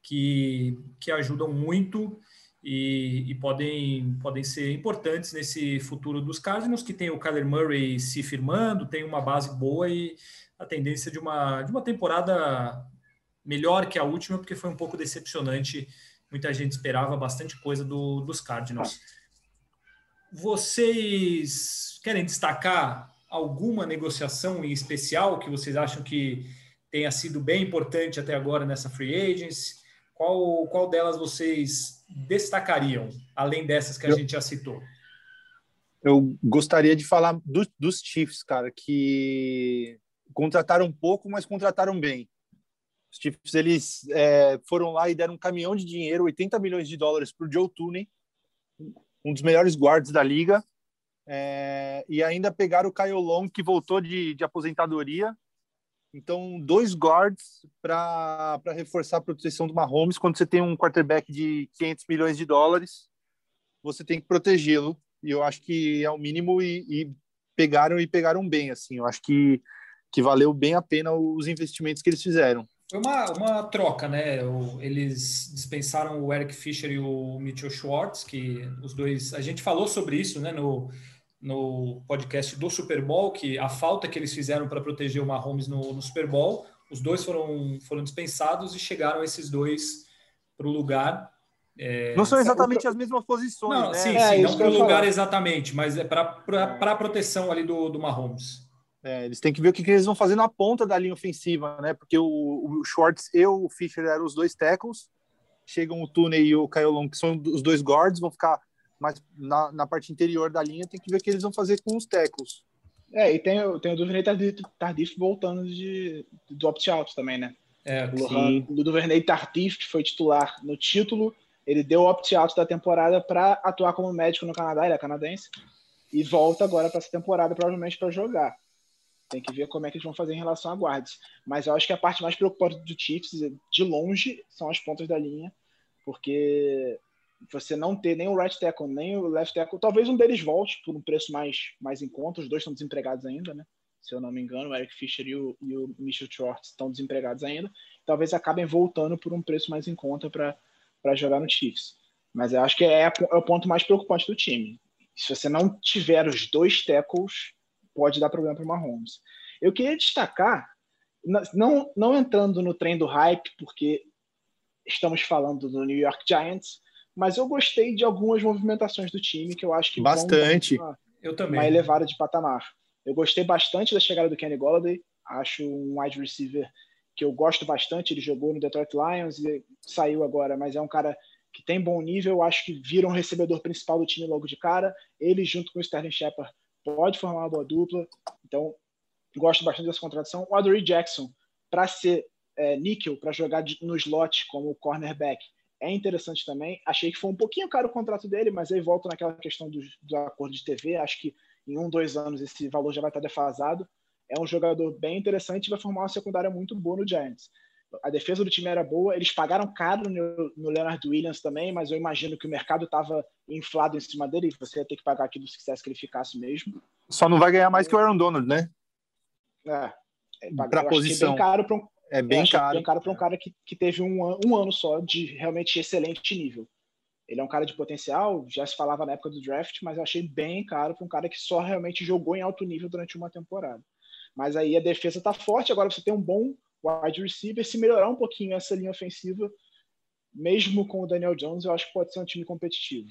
que, que ajudam muito e, e, podem, podem ser importantes nesse futuro dos Cardinals, que tem o Kyler Murray se firmando, tem uma base boa e a tendência de uma, de uma temporada melhor que a última, porque foi um pouco decepcionante. Muita gente esperava bastante coisa do, dos Cardinals. Vocês querem destacar alguma negociação em especial que vocês acham que tenha sido bem importante até agora nessa free agency? Qual, qual delas vocês destacariam, além dessas que a eu, gente já citou? Eu gostaria de falar do, dos Chiefs, cara, que contrataram pouco, mas contrataram bem. Os Chiefs eles é, foram lá e deram um caminhão de dinheiro, 80 milhões de dólares para o Joe Tooney, um dos melhores guards da liga, é, e ainda pegaram o Kyle Long, que voltou de, de aposentadoria, então, dois guards para reforçar a proteção do Mahomes. Quando você tem um quarterback de 500 milhões de dólares, você tem que protegê-lo. E eu acho que é o mínimo e, e, pegaram e pegaram bem. Assim, eu acho que, que valeu bem a pena os investimentos que eles fizeram. Foi uma, uma troca, né? Eles dispensaram o Eric Fischer e o Mitchell Schwartz, que os dois. A gente falou sobre isso, né? No, no podcast do Super Bowl, que a falta que eles fizeram para proteger o Mahomes no, no, Super Bowl, os dois foram, foram dispensados e chegaram esses dois para o lugar. É, não são exatamente as mesmas posições, não, né? Sim, é, sim, não para o lugar exatamente, mas é para a proteção ali do, do Mahomes. É, eles têm que ver o que, que, eles vão fazer na ponta da linha ofensiva, né? Porque o, o Schwartz e o Fischer eram os dois tackles, chegam o Tooney e o Kyle Long, que são os dois guards, vão ficar mas na, na parte interior da linha tem que ver o que eles vão fazer com os tackles. É, e tem, tem o Duvernay Tardif, Tardif voltando de, do opt-out também, né? É, o, o Duvernay Tardif, que foi titular no título, ele deu opt-out da temporada para atuar como médico no Canadá, ele é canadense, e volta agora para essa temporada, provavelmente para jogar. Tem que ver como é que eles vão fazer em relação a guardas. Mas eu acho que a parte mais preocupante do Chiefs, de longe, são as pontas da linha, porque você não ter nem o right tackle, nem o left tackle, talvez um deles volte por um preço mais, mais em conta, os dois estão desempregados ainda, né? Se eu não me engano, o Eric Fischer e o, e o Mitchell Schwartz estão desempregados ainda. Talvez acabem voltando por um preço mais em conta para jogar no Chiefs. Mas eu acho que é, é o ponto mais preocupante do time. Se você não tiver os dois tackles, pode dar problema para o Mahomes. Eu queria destacar, não, não entrando no trem do hype, porque estamos falando do New York Giants, mas eu gostei de algumas movimentações do time que eu acho que bastante. Uma, eu também. Uma elevada de patamar. Eu gostei bastante da chegada do Kenny Golladay. Acho um wide receiver que eu gosto bastante. Ele jogou no Detroit Lions e saiu agora, mas é um cara que tem bom nível. Acho que vira um recebedor principal do time logo de cara. Ele, junto com o Sterling Shepard, pode formar uma boa dupla. Então, gosto bastante dessa contratação. O Adoree Jackson, para ser é, níquel, para jogar no slot como cornerback, é interessante também. Achei que foi um pouquinho caro o contrato dele, mas aí volto naquela questão do, do acordo de TV. Acho que em um, dois anos esse valor já vai estar defasado. É um jogador bem interessante e vai formar uma secundária muito boa no Giants. A defesa do time era boa, eles pagaram caro no, no Leonard Williams também, mas eu imagino que o mercado estava inflado em cima dele e você ia ter que pagar aquilo se quisesse que ele ficasse mesmo. Só não vai ganhar mais que o Aaron Donald, né? É. é para posição. É bem caro para um, é bem caro. Bem caro para um cara que, que teve um, um ano só de realmente excelente nível. Ele é um cara de potencial, já se falava na época do draft, mas eu achei bem caro para um cara que só realmente jogou em alto nível durante uma temporada. Mas aí a defesa está forte, agora você tem um bom wide receiver. Se melhorar um pouquinho essa linha ofensiva, mesmo com o Daniel Jones, eu acho que pode ser um time competitivo.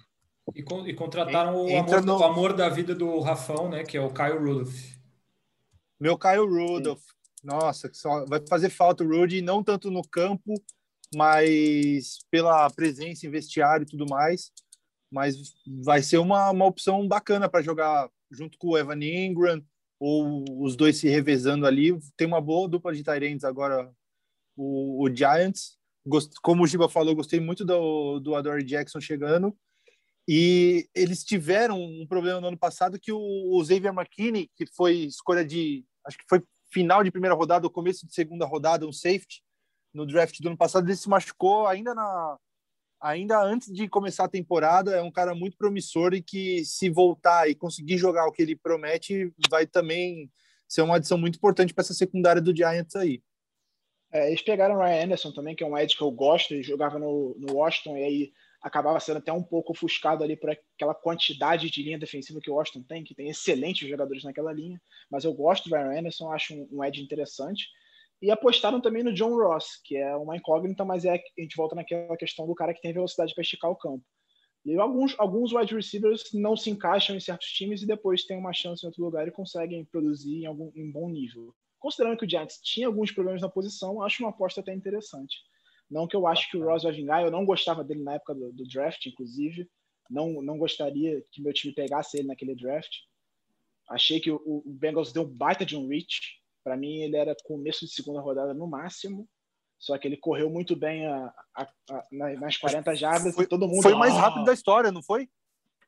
E, con e contrataram o amor, no... o amor, da vida do Rafão, né? Que é o Kyle Rudolph. Meu Kyle Rudolph. Nossa, só vai fazer falta o Rudy, não tanto no campo, mas pela presença em vestiário e tudo mais. Mas vai ser uma, uma opção bacana para jogar junto com o Evan Ingram, ou os dois se revezando ali. Tem uma boa dupla de Tyrants agora, o, o Giants. Gost, como o Giba falou, gostei muito do, do Adore Jackson chegando. E eles tiveram um problema no ano passado que o, o Xavier McKinney, que foi escolha de. Acho que foi final de primeira rodada ou começo de segunda rodada, um safety, no draft do ano passado, ele se machucou ainda na ainda antes de começar a temporada, é um cara muito promissor e que se voltar e conseguir jogar o que ele promete, vai também ser uma adição muito importante para essa secundária do Giants aí. É, eles pegaram o Ryan Anderson também, que é um Ed que eu gosto, ele jogava no, no Washington e aí acabava sendo até um pouco ofuscado ali por aquela quantidade de linha defensiva que o Washington tem, que tem excelentes jogadores naquela linha, mas eu gosto do Ryan Anderson, acho um, um Ed interessante. E apostaram também no John Ross, que é uma incógnita, mas é, a gente volta naquela questão do cara que tem velocidade para esticar o campo. E alguns, alguns wide receivers não se encaixam em certos times e depois têm uma chance em outro lugar e conseguem produzir em, algum, em bom nível. Considerando que o Giants tinha alguns problemas na posição, acho uma aposta até interessante. Não que eu acho que o Ross vai vingar, eu não gostava dele na época do, do draft, inclusive. Não, não gostaria que meu time pegasse ele naquele draft. Achei que o, o Bengals deu um baita de um reach. Para mim, ele era começo de segunda rodada no máximo. Só que ele correu muito bem a, a, a, nas 40 jardas foi, todo mundo. Foi o mais ah! rápido da história, não foi?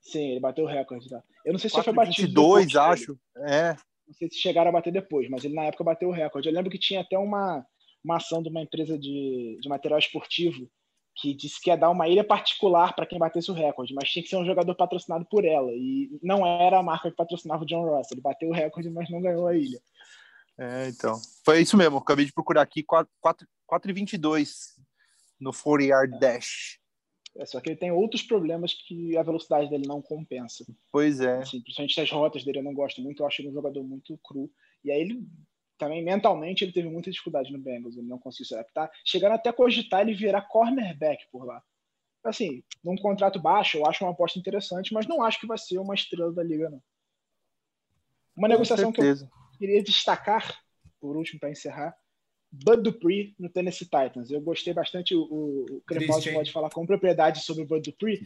Sim, ele bateu o recorde. Tá? Eu não sei se 4, foi batido. 22, acho. É. Não sei se chegaram a bater depois, mas ele na época bateu o recorde. Eu lembro que tinha até uma, uma ação de uma empresa de, de material esportivo que disse que ia dar uma ilha particular para quem batesse o recorde, mas tinha que ser um jogador patrocinado por ela. E não era a marca que patrocinava o John Ross. Ele bateu o recorde, mas não ganhou a ilha. É, então. Foi isso mesmo. Acabei de procurar aqui 4,22 no 40 yard dash. É, só que ele tem outros problemas que a velocidade dele não compensa. Pois é. Assim, principalmente as rotas dele eu não gosto muito. Eu acho ele um jogador muito cru. E aí ele também mentalmente ele teve muita dificuldade no Bengals. Ele não conseguiu se adaptar. Chegando até a cogitar ele virar cornerback por lá. Assim, num contrato baixo, eu acho uma aposta interessante, mas não acho que vai ser uma estrela da liga, não. Uma Com negociação certeza. que eu queria destacar, por último, para encerrar, Bud Dupree no Tennessee Titans. Eu gostei bastante, o, o Crepaldi pode falar com propriedade sobre o Bud Dupree,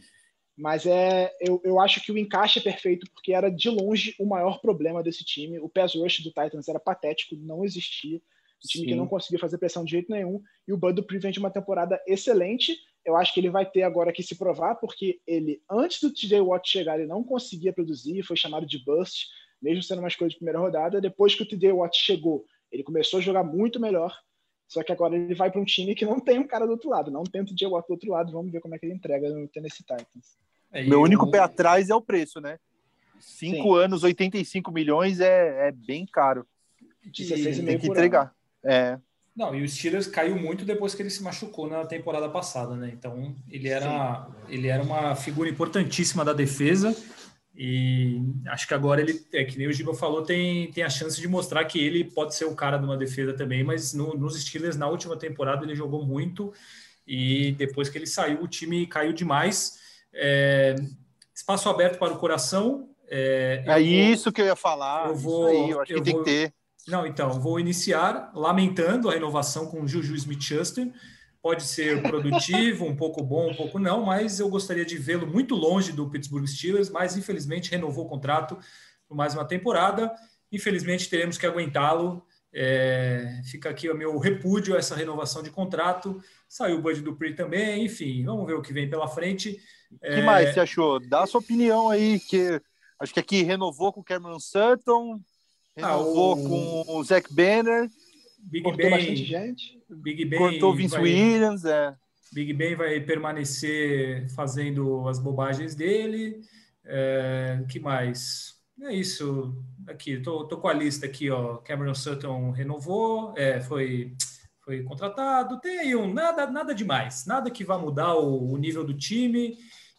mas é, eu, eu acho que o encaixe é perfeito porque era de longe o maior problema desse time. O pass rush do Titans era patético, não existia. Um time Sim. que não conseguia fazer pressão de jeito nenhum. E o Bud Dupree vem de uma temporada excelente. Eu acho que ele vai ter agora que se provar, porque ele, antes do TJ Watt chegar, ele não conseguia produzir, foi chamado de bust mesmo sendo uma escolha de primeira rodada. Depois que o TD Watt chegou, ele começou a jogar muito melhor. Só que agora ele vai para um time que não tem um cara do outro lado, não tem o TJ Watt do outro lado. Vamos ver como é que ele entrega no Tennessee Titans. É, Meu único pé atrás é o preço, né? Cinco Sim. anos, 85 milhões é, é bem caro. 16 tem que entregar. É. Não, e o Steelers caiu muito depois que ele se machucou na temporada passada, né? Então ele era, ele era uma figura importantíssima da defesa e acho que agora ele, é que nem o Giba falou, tem, tem a chance de mostrar que ele pode ser o cara de uma defesa também, mas no, nos Steelers, na última temporada, ele jogou muito e depois que ele saiu, o time caiu demais. É, espaço aberto para o coração. É, é isso que eu ia falar. Eu vou, aí, eu acho eu que vou, tem que ter. Não, então, vou iniciar lamentando a renovação com o Juju Smith-Schuster pode ser produtivo, um pouco bom, um pouco não, mas eu gostaria de vê-lo muito longe do Pittsburgh Steelers, mas infelizmente renovou o contrato por mais uma temporada. Infelizmente teremos que aguentá-lo. É, fica aqui o meu repúdio a essa renovação de contrato. Saiu o Bud Dupree também, enfim, vamos ver o que vem pela frente. O que é... mais você achou? Dá a sua opinião aí, que acho que aqui renovou com o Cameron Sutton, renovou ah, o... com o Zach Banner. Big Cortou Ben, bastante gente. Big Ben Cortou Vince vai, Williams, é. Big Ben vai permanecer fazendo as bobagens dele. É, que mais? É isso. Aqui, tô, tô com a lista aqui, ó. Cameron Sutton renovou, é, foi, foi contratado. Tem aí um nada, nada demais, nada que vá mudar o, o nível do time.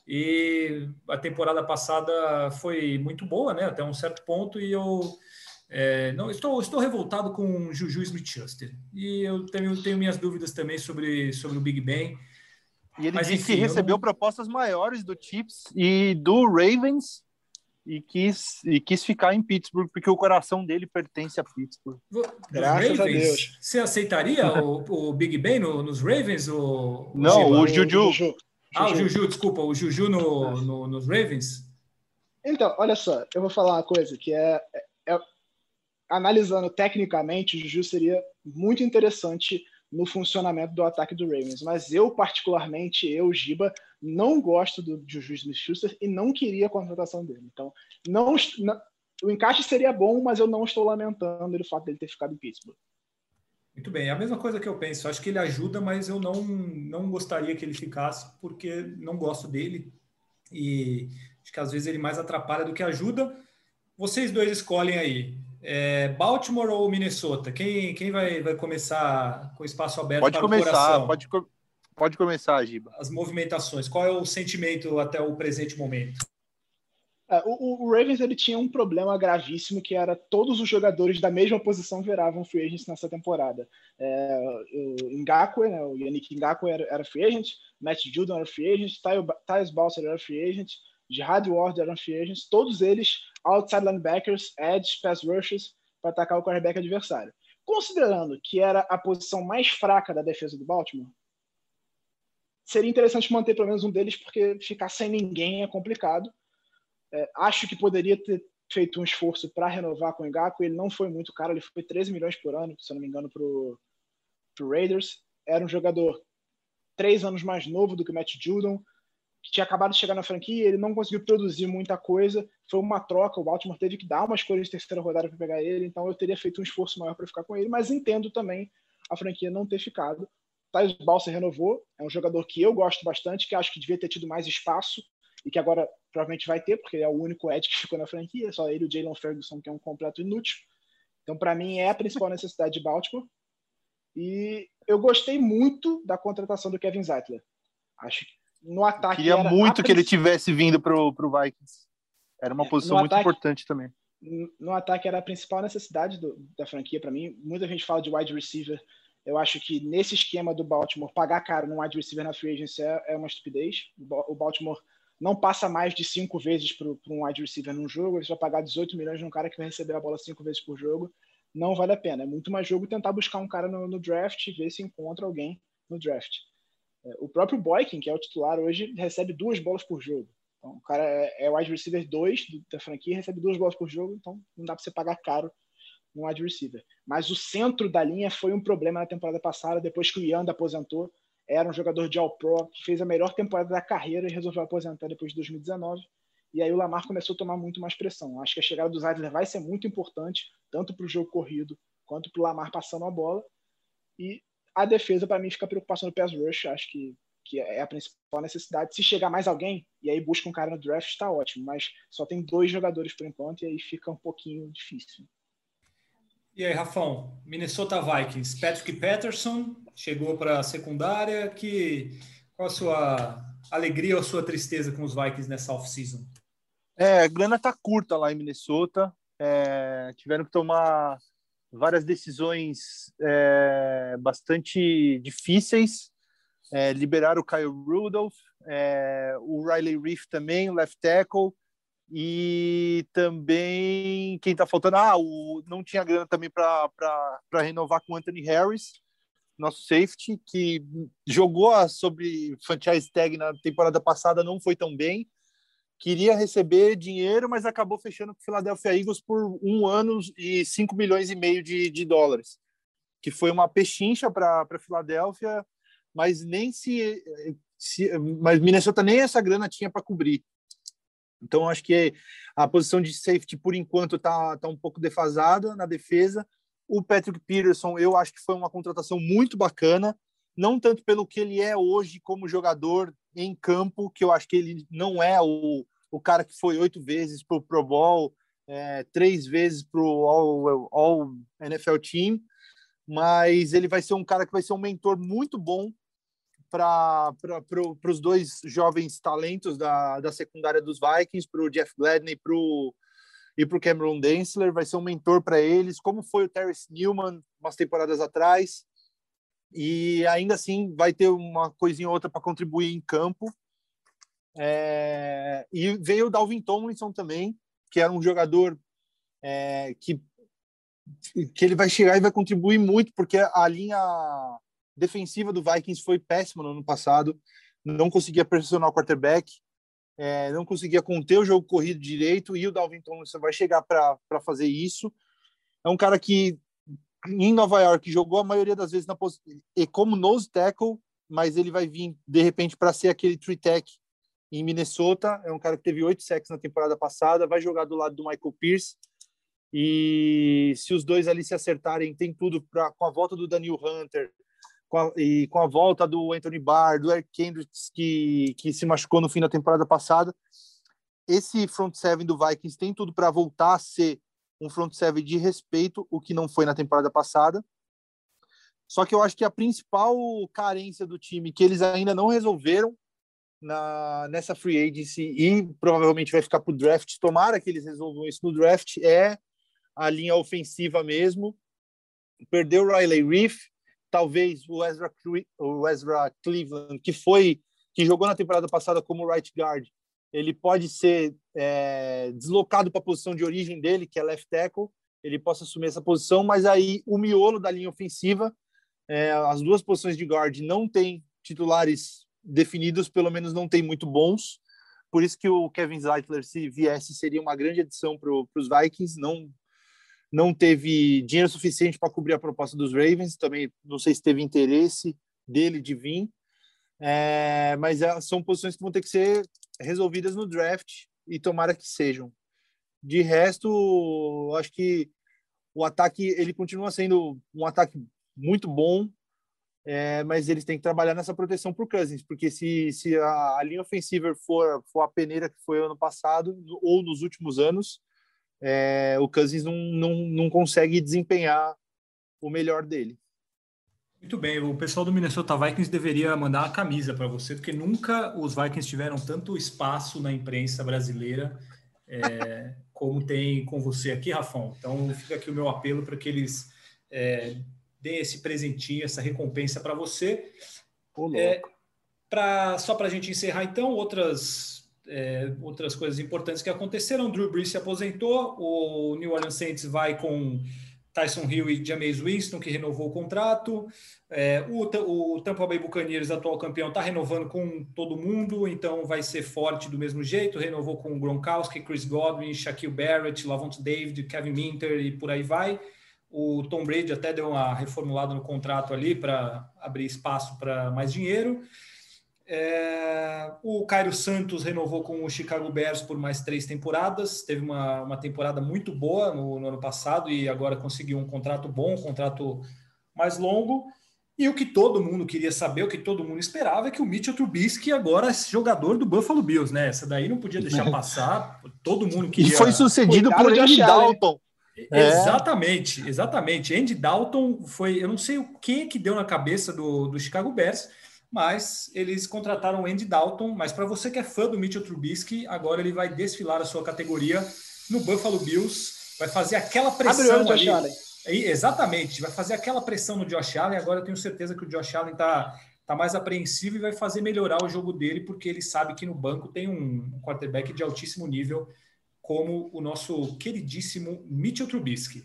E a temporada passada foi muito boa, né? Até um certo ponto, e eu é, não, estou, estou revoltado com Juju Smith-Schuster. E eu tenho, tenho minhas dúvidas também sobre, sobre o Big Ben. E ele Mas, disse enfim, que recebeu não... propostas maiores do Chiefs e do Ravens e quis, e quis ficar em Pittsburgh, porque o coração dele pertence a Pittsburgh. Graças Ravens, a Deus. Você aceitaria o, o Big Ben no, nos Ravens? O, não, o, o Juju. Juju. Ah, o Juju, desculpa, o Juju no, no, nos Ravens? Então, olha só, eu vou falar uma coisa que é, é analisando tecnicamente, o Juju seria muito interessante no funcionamento do ataque do Ravens. Mas eu, particularmente, eu, Giba, não gosto do Juju Smith-Schuster e não queria a contratação dele. Então, não, não, o encaixe seria bom, mas eu não estou lamentando o fato dele ter ficado em Pittsburgh. Muito bem, é a mesma coisa que eu penso. Acho que ele ajuda, mas eu não, não gostaria que ele ficasse, porque não gosto dele. E acho que às vezes ele mais atrapalha do que ajuda. Vocês dois escolhem aí É, Baltimore ou Minnesota? Quem, quem vai, vai começar com espaço aberto pode para começar, o coração? Pode, pode começar, Giba. As movimentações. Qual é o sentimento até o presente momento? É, o, o, Ravens ele tinha um problema gravíssimo que era todos os jogadores da mesma posição viravam free agents nessa temporada. É, o Ngakwe, né, o Yannick Ngakwe era, era free agent, Matt Judon era free agent, Tyus Balser era free agent, Jihad Ward eram free agents, todos eles outside linebackers, edge, pass rushers para atacar o quarterback adversário. Considerando que era a posição mais fraca da defesa do Baltimore, seria interessante manter pelo menos um deles, porque ficar sem ninguém é complicado. É, acho que poderia ter feito um esforço para renovar com o Ngaku. Ele não foi muito caro, ele foi 13 milhões por ano, se eu não me engano, para o Raiders. Era um jogador três anos mais novo do que o Matt Judon, que tinha acabado de chegar na franquia. Ele não conseguiu produzir muita coisa. Foi uma troca. O Baltimore teve que dar uma escolha de terceira rodada para pegar ele. Então eu teria feito um esforço maior para ficar com ele. Mas entendo também a franquia não ter ficado. Thais Balsa renovou. É um jogador que eu gosto bastante, que acho que devia ter tido mais espaço e que agora provavelmente vai ter, porque é o único Ed que ficou na franquia, só ele e o Jalen Ferguson, que é um completo inútil. Então, para mim, é a principal necessidade de Baltimore. E eu gostei muito da contratação do Kevin Zeitler. Acho que no ataque. Queria muito que ele tivesse vindo para o Vikings. Era uma é, posição muito importante também. No ataque era a principal necessidade do, da franquia para mim. Muita gente fala de wide receiver. Eu acho que nesse esquema do Baltimore, pagar caro num wide receiver na free agency é, é uma estupidez. O Baltimore não passa mais de cinco vezes para um wide receiver num jogo, ele vai pagar 18 milhões num cara que vai receber a bola cinco vezes por jogo, não vale a pena. É muito mais jogo tentar buscar um cara no, no draft e ver se encontra alguém no draft. É, o próprio Boykin, que é o titular hoje, recebe duas bolas por jogo. Então, o cara é, é wide receiver 2 da franquia, recebe duas bolas por jogo, então não dá para você pagar caro no wide receiver. Mas o centro da linha foi um problema na temporada passada, depois que o Yanda aposentou era um jogador de All-Pro, que fez a melhor temporada da carreira e resolveu aposentar depois de 2019. E aí o Lamar começou a tomar muito mais pressão. Acho que a chegada do Zeidler vai ser muito importante, tanto para o jogo corrido quanto para o Lamar passando a bola. E a defesa, para mim, fica a preocupação do pass rush. Acho que, que é a principal necessidade. Se chegar mais alguém, e aí busca um cara no draft, está ótimo. Mas só tem dois jogadores por enquanto, e aí fica um pouquinho difícil. E aí, Rafão, Minnesota Vikings, Patrick Patterson chegou para a secundária. Que, qual a sua alegria ou a sua tristeza com os Vikings nessa off-season? É, a grana tá curta lá em Minnesota. É, tiveram que tomar várias decisões é, bastante difíceis. É, o Kyle Rudolph, é, o Riley Reef também, left tackle. E também quem está faltando, ah, o, não tinha grana também para renovar com o Anthony Harris, nosso safety, que jogou sobre franchise tag na temporada passada, não foi tão bem. Queria receber dinheiro, mas acabou fechando com o Philadelphia Eagles por um ano e 5 milhões e meio de, de dólares, que foi uma pechincha para Filadélfia, mas nem se, se. Mas Minnesota nem essa grana tinha para cobrir. Então, acho que a posição de safety, por enquanto, está tá um pouco defasada na defesa. O Patrick Peterson, eu acho que foi uma contratação muito bacana, não tanto pelo que ele é hoje como jogador em campo, que eu acho que ele não é o, o cara que foi oito vezes para o Pro Bowl, é, três vezes para o All, All NFL Team, mas ele vai ser um cara que vai ser um mentor muito bom para pro, os dois jovens talentos da, da secundária dos Vikings, para o Jeff Gladney pro, e para o Cameron Densler, vai ser um mentor para eles, como foi o Terrence Newman umas temporadas atrás, e ainda assim vai ter uma coisinha ou outra para contribuir em campo. É, e veio o Dalvin Tomlinson também, que era um jogador é, que, que ele vai chegar e vai contribuir muito, porque a linha defensiva do Vikings foi péssima no ano passado, não conseguia pressionar o quarterback, é, não conseguia conter o jogo corrido direito, e o Dalvin Tomlinson vai chegar para fazer isso. É um cara que em Nova York jogou a maioria das vezes na posição e como nose tackle, mas ele vai vir de repente para ser aquele three tech em Minnesota. É um cara que teve oito sacks na temporada passada, vai jogar do lado do Michael Pierce. E se os dois ali se acertarem, tem tudo para com a volta do Daniel Hunter, com a, e com a volta do Anthony Barr, do Eric Kendricks, que, que se machucou no fim da temporada passada, esse front seven do Vikings tem tudo para voltar a ser um front seven de respeito, o que não foi na temporada passada. Só que eu acho que a principal carência do time que eles ainda não resolveram na, nessa free agency e provavelmente vai ficar para o draft, tomara que eles resolvam isso no draft, é a linha ofensiva mesmo. Perdeu o Riley Reef, talvez o Ezra, o Ezra Cleveland, que foi que jogou na temporada passada como right guard, ele pode ser é, deslocado para a posição de origem dele, que é left tackle, ele possa assumir essa posição, mas aí o miolo da linha ofensiva, é, as duas posições de guard não tem titulares definidos, pelo menos não tem muito bons. Por isso que o Kevin Zeitler, se viesse, seria uma grande adição para os Vikings. Não, não teve dinheiro suficiente para cobrir a proposta dos Ravens. Também não sei se teve interesse dele de vir. É, mas é, são posições que vão ter que ser resolvidas no draft e tomara que sejam. De resto, acho que o ataque ele continua sendo um ataque muito bom, é, mas eles têm que trabalhar nessa proteção para o Cousins, porque se, se a, a, linha ofensiva for, for a peneira que foi ano passado ou nos últimos anos, é, o Cousins não, não, não consegue desempenhar o melhor dele. Muito bem, o pessoal do Minnesota Vikings deveria mandar uma camisa para você, porque nunca os Vikings tiveram tanto espaço na imprensa brasileira é, (laughs) como tem com você aqui, Rafão. Então fica aqui o meu apelo para que eles é, dê esse presentinho, essa recompensa para você. É, pra, só para a gente encerrar, então, outras, é, outras coisas importantes que aconteceram. Drew Brees se aposentou, o New Orleans Saints vai com Tyson Hill e Jameis Winston, que renovou o contrato. É, o, o Tampa Bay Buccaneers, atual campeão, está renovando com todo mundo, então vai ser forte do mesmo jeito. Renovou com Gronkowski, Chris Godwin, Shaquille Barrett, Lavonte David, Kevin Minter e por aí vai. O Tom Brady até deu uma reformulada no contrato ali para abrir espaço para mais dinheiro. É, o Cairo Santos renovou com o Chicago Bears por mais três temporadas. Teve uma, uma temporada muito boa no, no, ano passado e agora conseguiu um contrato bom, um contrato mais longo. E o que todo mundo queria saber, o que todo mundo esperava, é que o Mitchell Trubisky agora é jogador do Buffalo Bills, né? Essa daí não podia deixar (laughs) passar. Todo mundo queria. E foi sucedido por Andy Dalton. É. Exatamente, exatamente. Andy Dalton foi, eu não sei o que que deu na cabeça do, do Chicago Bears, mas eles contrataram o Andy Dalton. Mas para você que é fã do Mitchell Trubisky, agora ele vai desfilar a sua categoria no Buffalo Bills, vai fazer aquela pressão Abre ali. Allen. Exatamente, vai fazer aquela pressão no Josh Allen. Agora eu tenho certeza que o Josh Allen está tá mais apreensivo e vai fazer melhorar o jogo dele, porque ele sabe que no banco tem um quarterback de altíssimo nível como o nosso queridíssimo Mitchell Trubisky.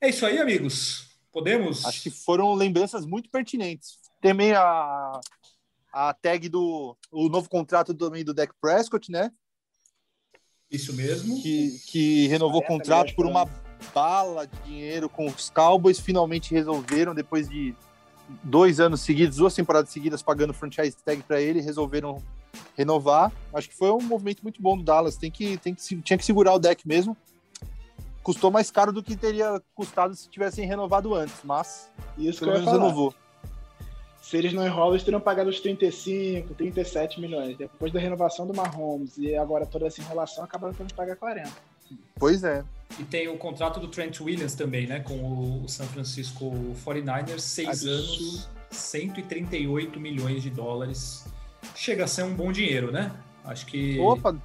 É isso aí, amigos. Podemos? Acho que foram lembranças muito pertinentes. Também a, a tag do o novo contrato também do Dak Prescott, né? Isso mesmo. Que, que renovou o contrato por uma bala de dinheiro com os Cowboys. Finalmente resolveram, depois de dois anos seguidos, duas temporadas seguidas pagando franchise tag para ele, resolveram renovar. Acho que foi um movimento muito bom do Dallas. Tem que, tem que, tinha que segurar o deck mesmo. Custou mais caro do que teria custado se tivessem renovado antes, mas Isso pelo menos renovou. Se eles não enrolam, eles teriam pagado os 35, 37 milhões. Depois da renovação do Mahomes e agora toda essa enrolação, acabaram tendo que pagar 40. Pois é. E tem o contrato do Trent Williams também, né? Com o San Francisco 49ers, seis Absurdo. anos, 138 milhões de dólares chega a ser um bom dinheiro, né? Acho que. Opa!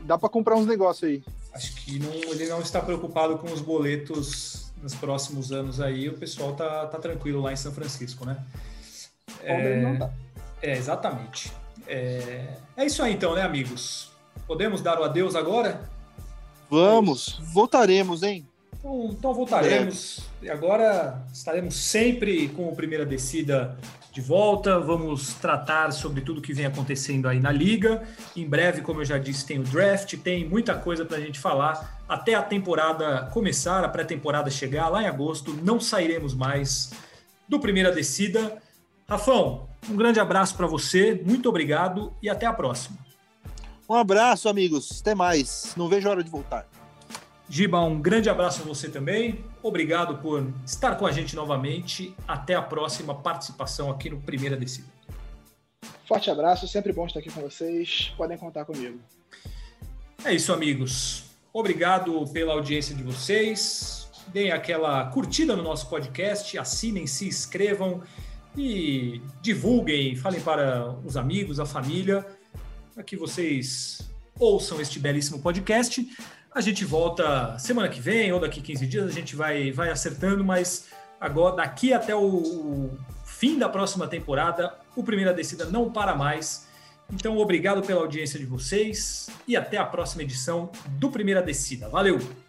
Dá para comprar uns negócios aí. Acho que não, ele não está preocupado com os boletos nos próximos anos aí. O pessoal tá, tá tranquilo lá em São Francisco, né? É, não tá. é exatamente. É, é isso aí então, né, amigos? Podemos dar o adeus agora? Vamos, voltaremos, hein? Então, então voltaremos. É. E agora estaremos sempre com o Primeira Descida de volta. Vamos tratar sobre tudo que vem acontecendo aí na liga. Em breve, como eu já disse, tem o draft, tem muita coisa para a gente falar até a temporada começar, a pré-temporada chegar lá em agosto. Não sairemos mais do Primeira Descida. Rafão, um grande abraço para você, muito obrigado e até a próxima. Um abraço, amigos. Até mais. Não vejo a hora de voltar. Giba, um grande abraço a você também. Obrigado por estar com a gente novamente. Até a próxima participação aqui no Primeira Descida. Forte abraço, sempre bom estar aqui com vocês. Podem contar comigo. É isso, amigos. Obrigado pela audiência de vocês. Deem aquela curtida no nosso podcast, assinem, se inscrevam e divulguem, falem para os amigos, a família, para que vocês ouçam este belíssimo podcast. A gente volta semana que vem ou daqui 15 dias, a gente vai, vai acertando, mas agora, daqui até o fim da próxima temporada, o Primeira Descida não para mais. Então, obrigado pela audiência de vocês e até a próxima edição do Primeira Descida. Valeu!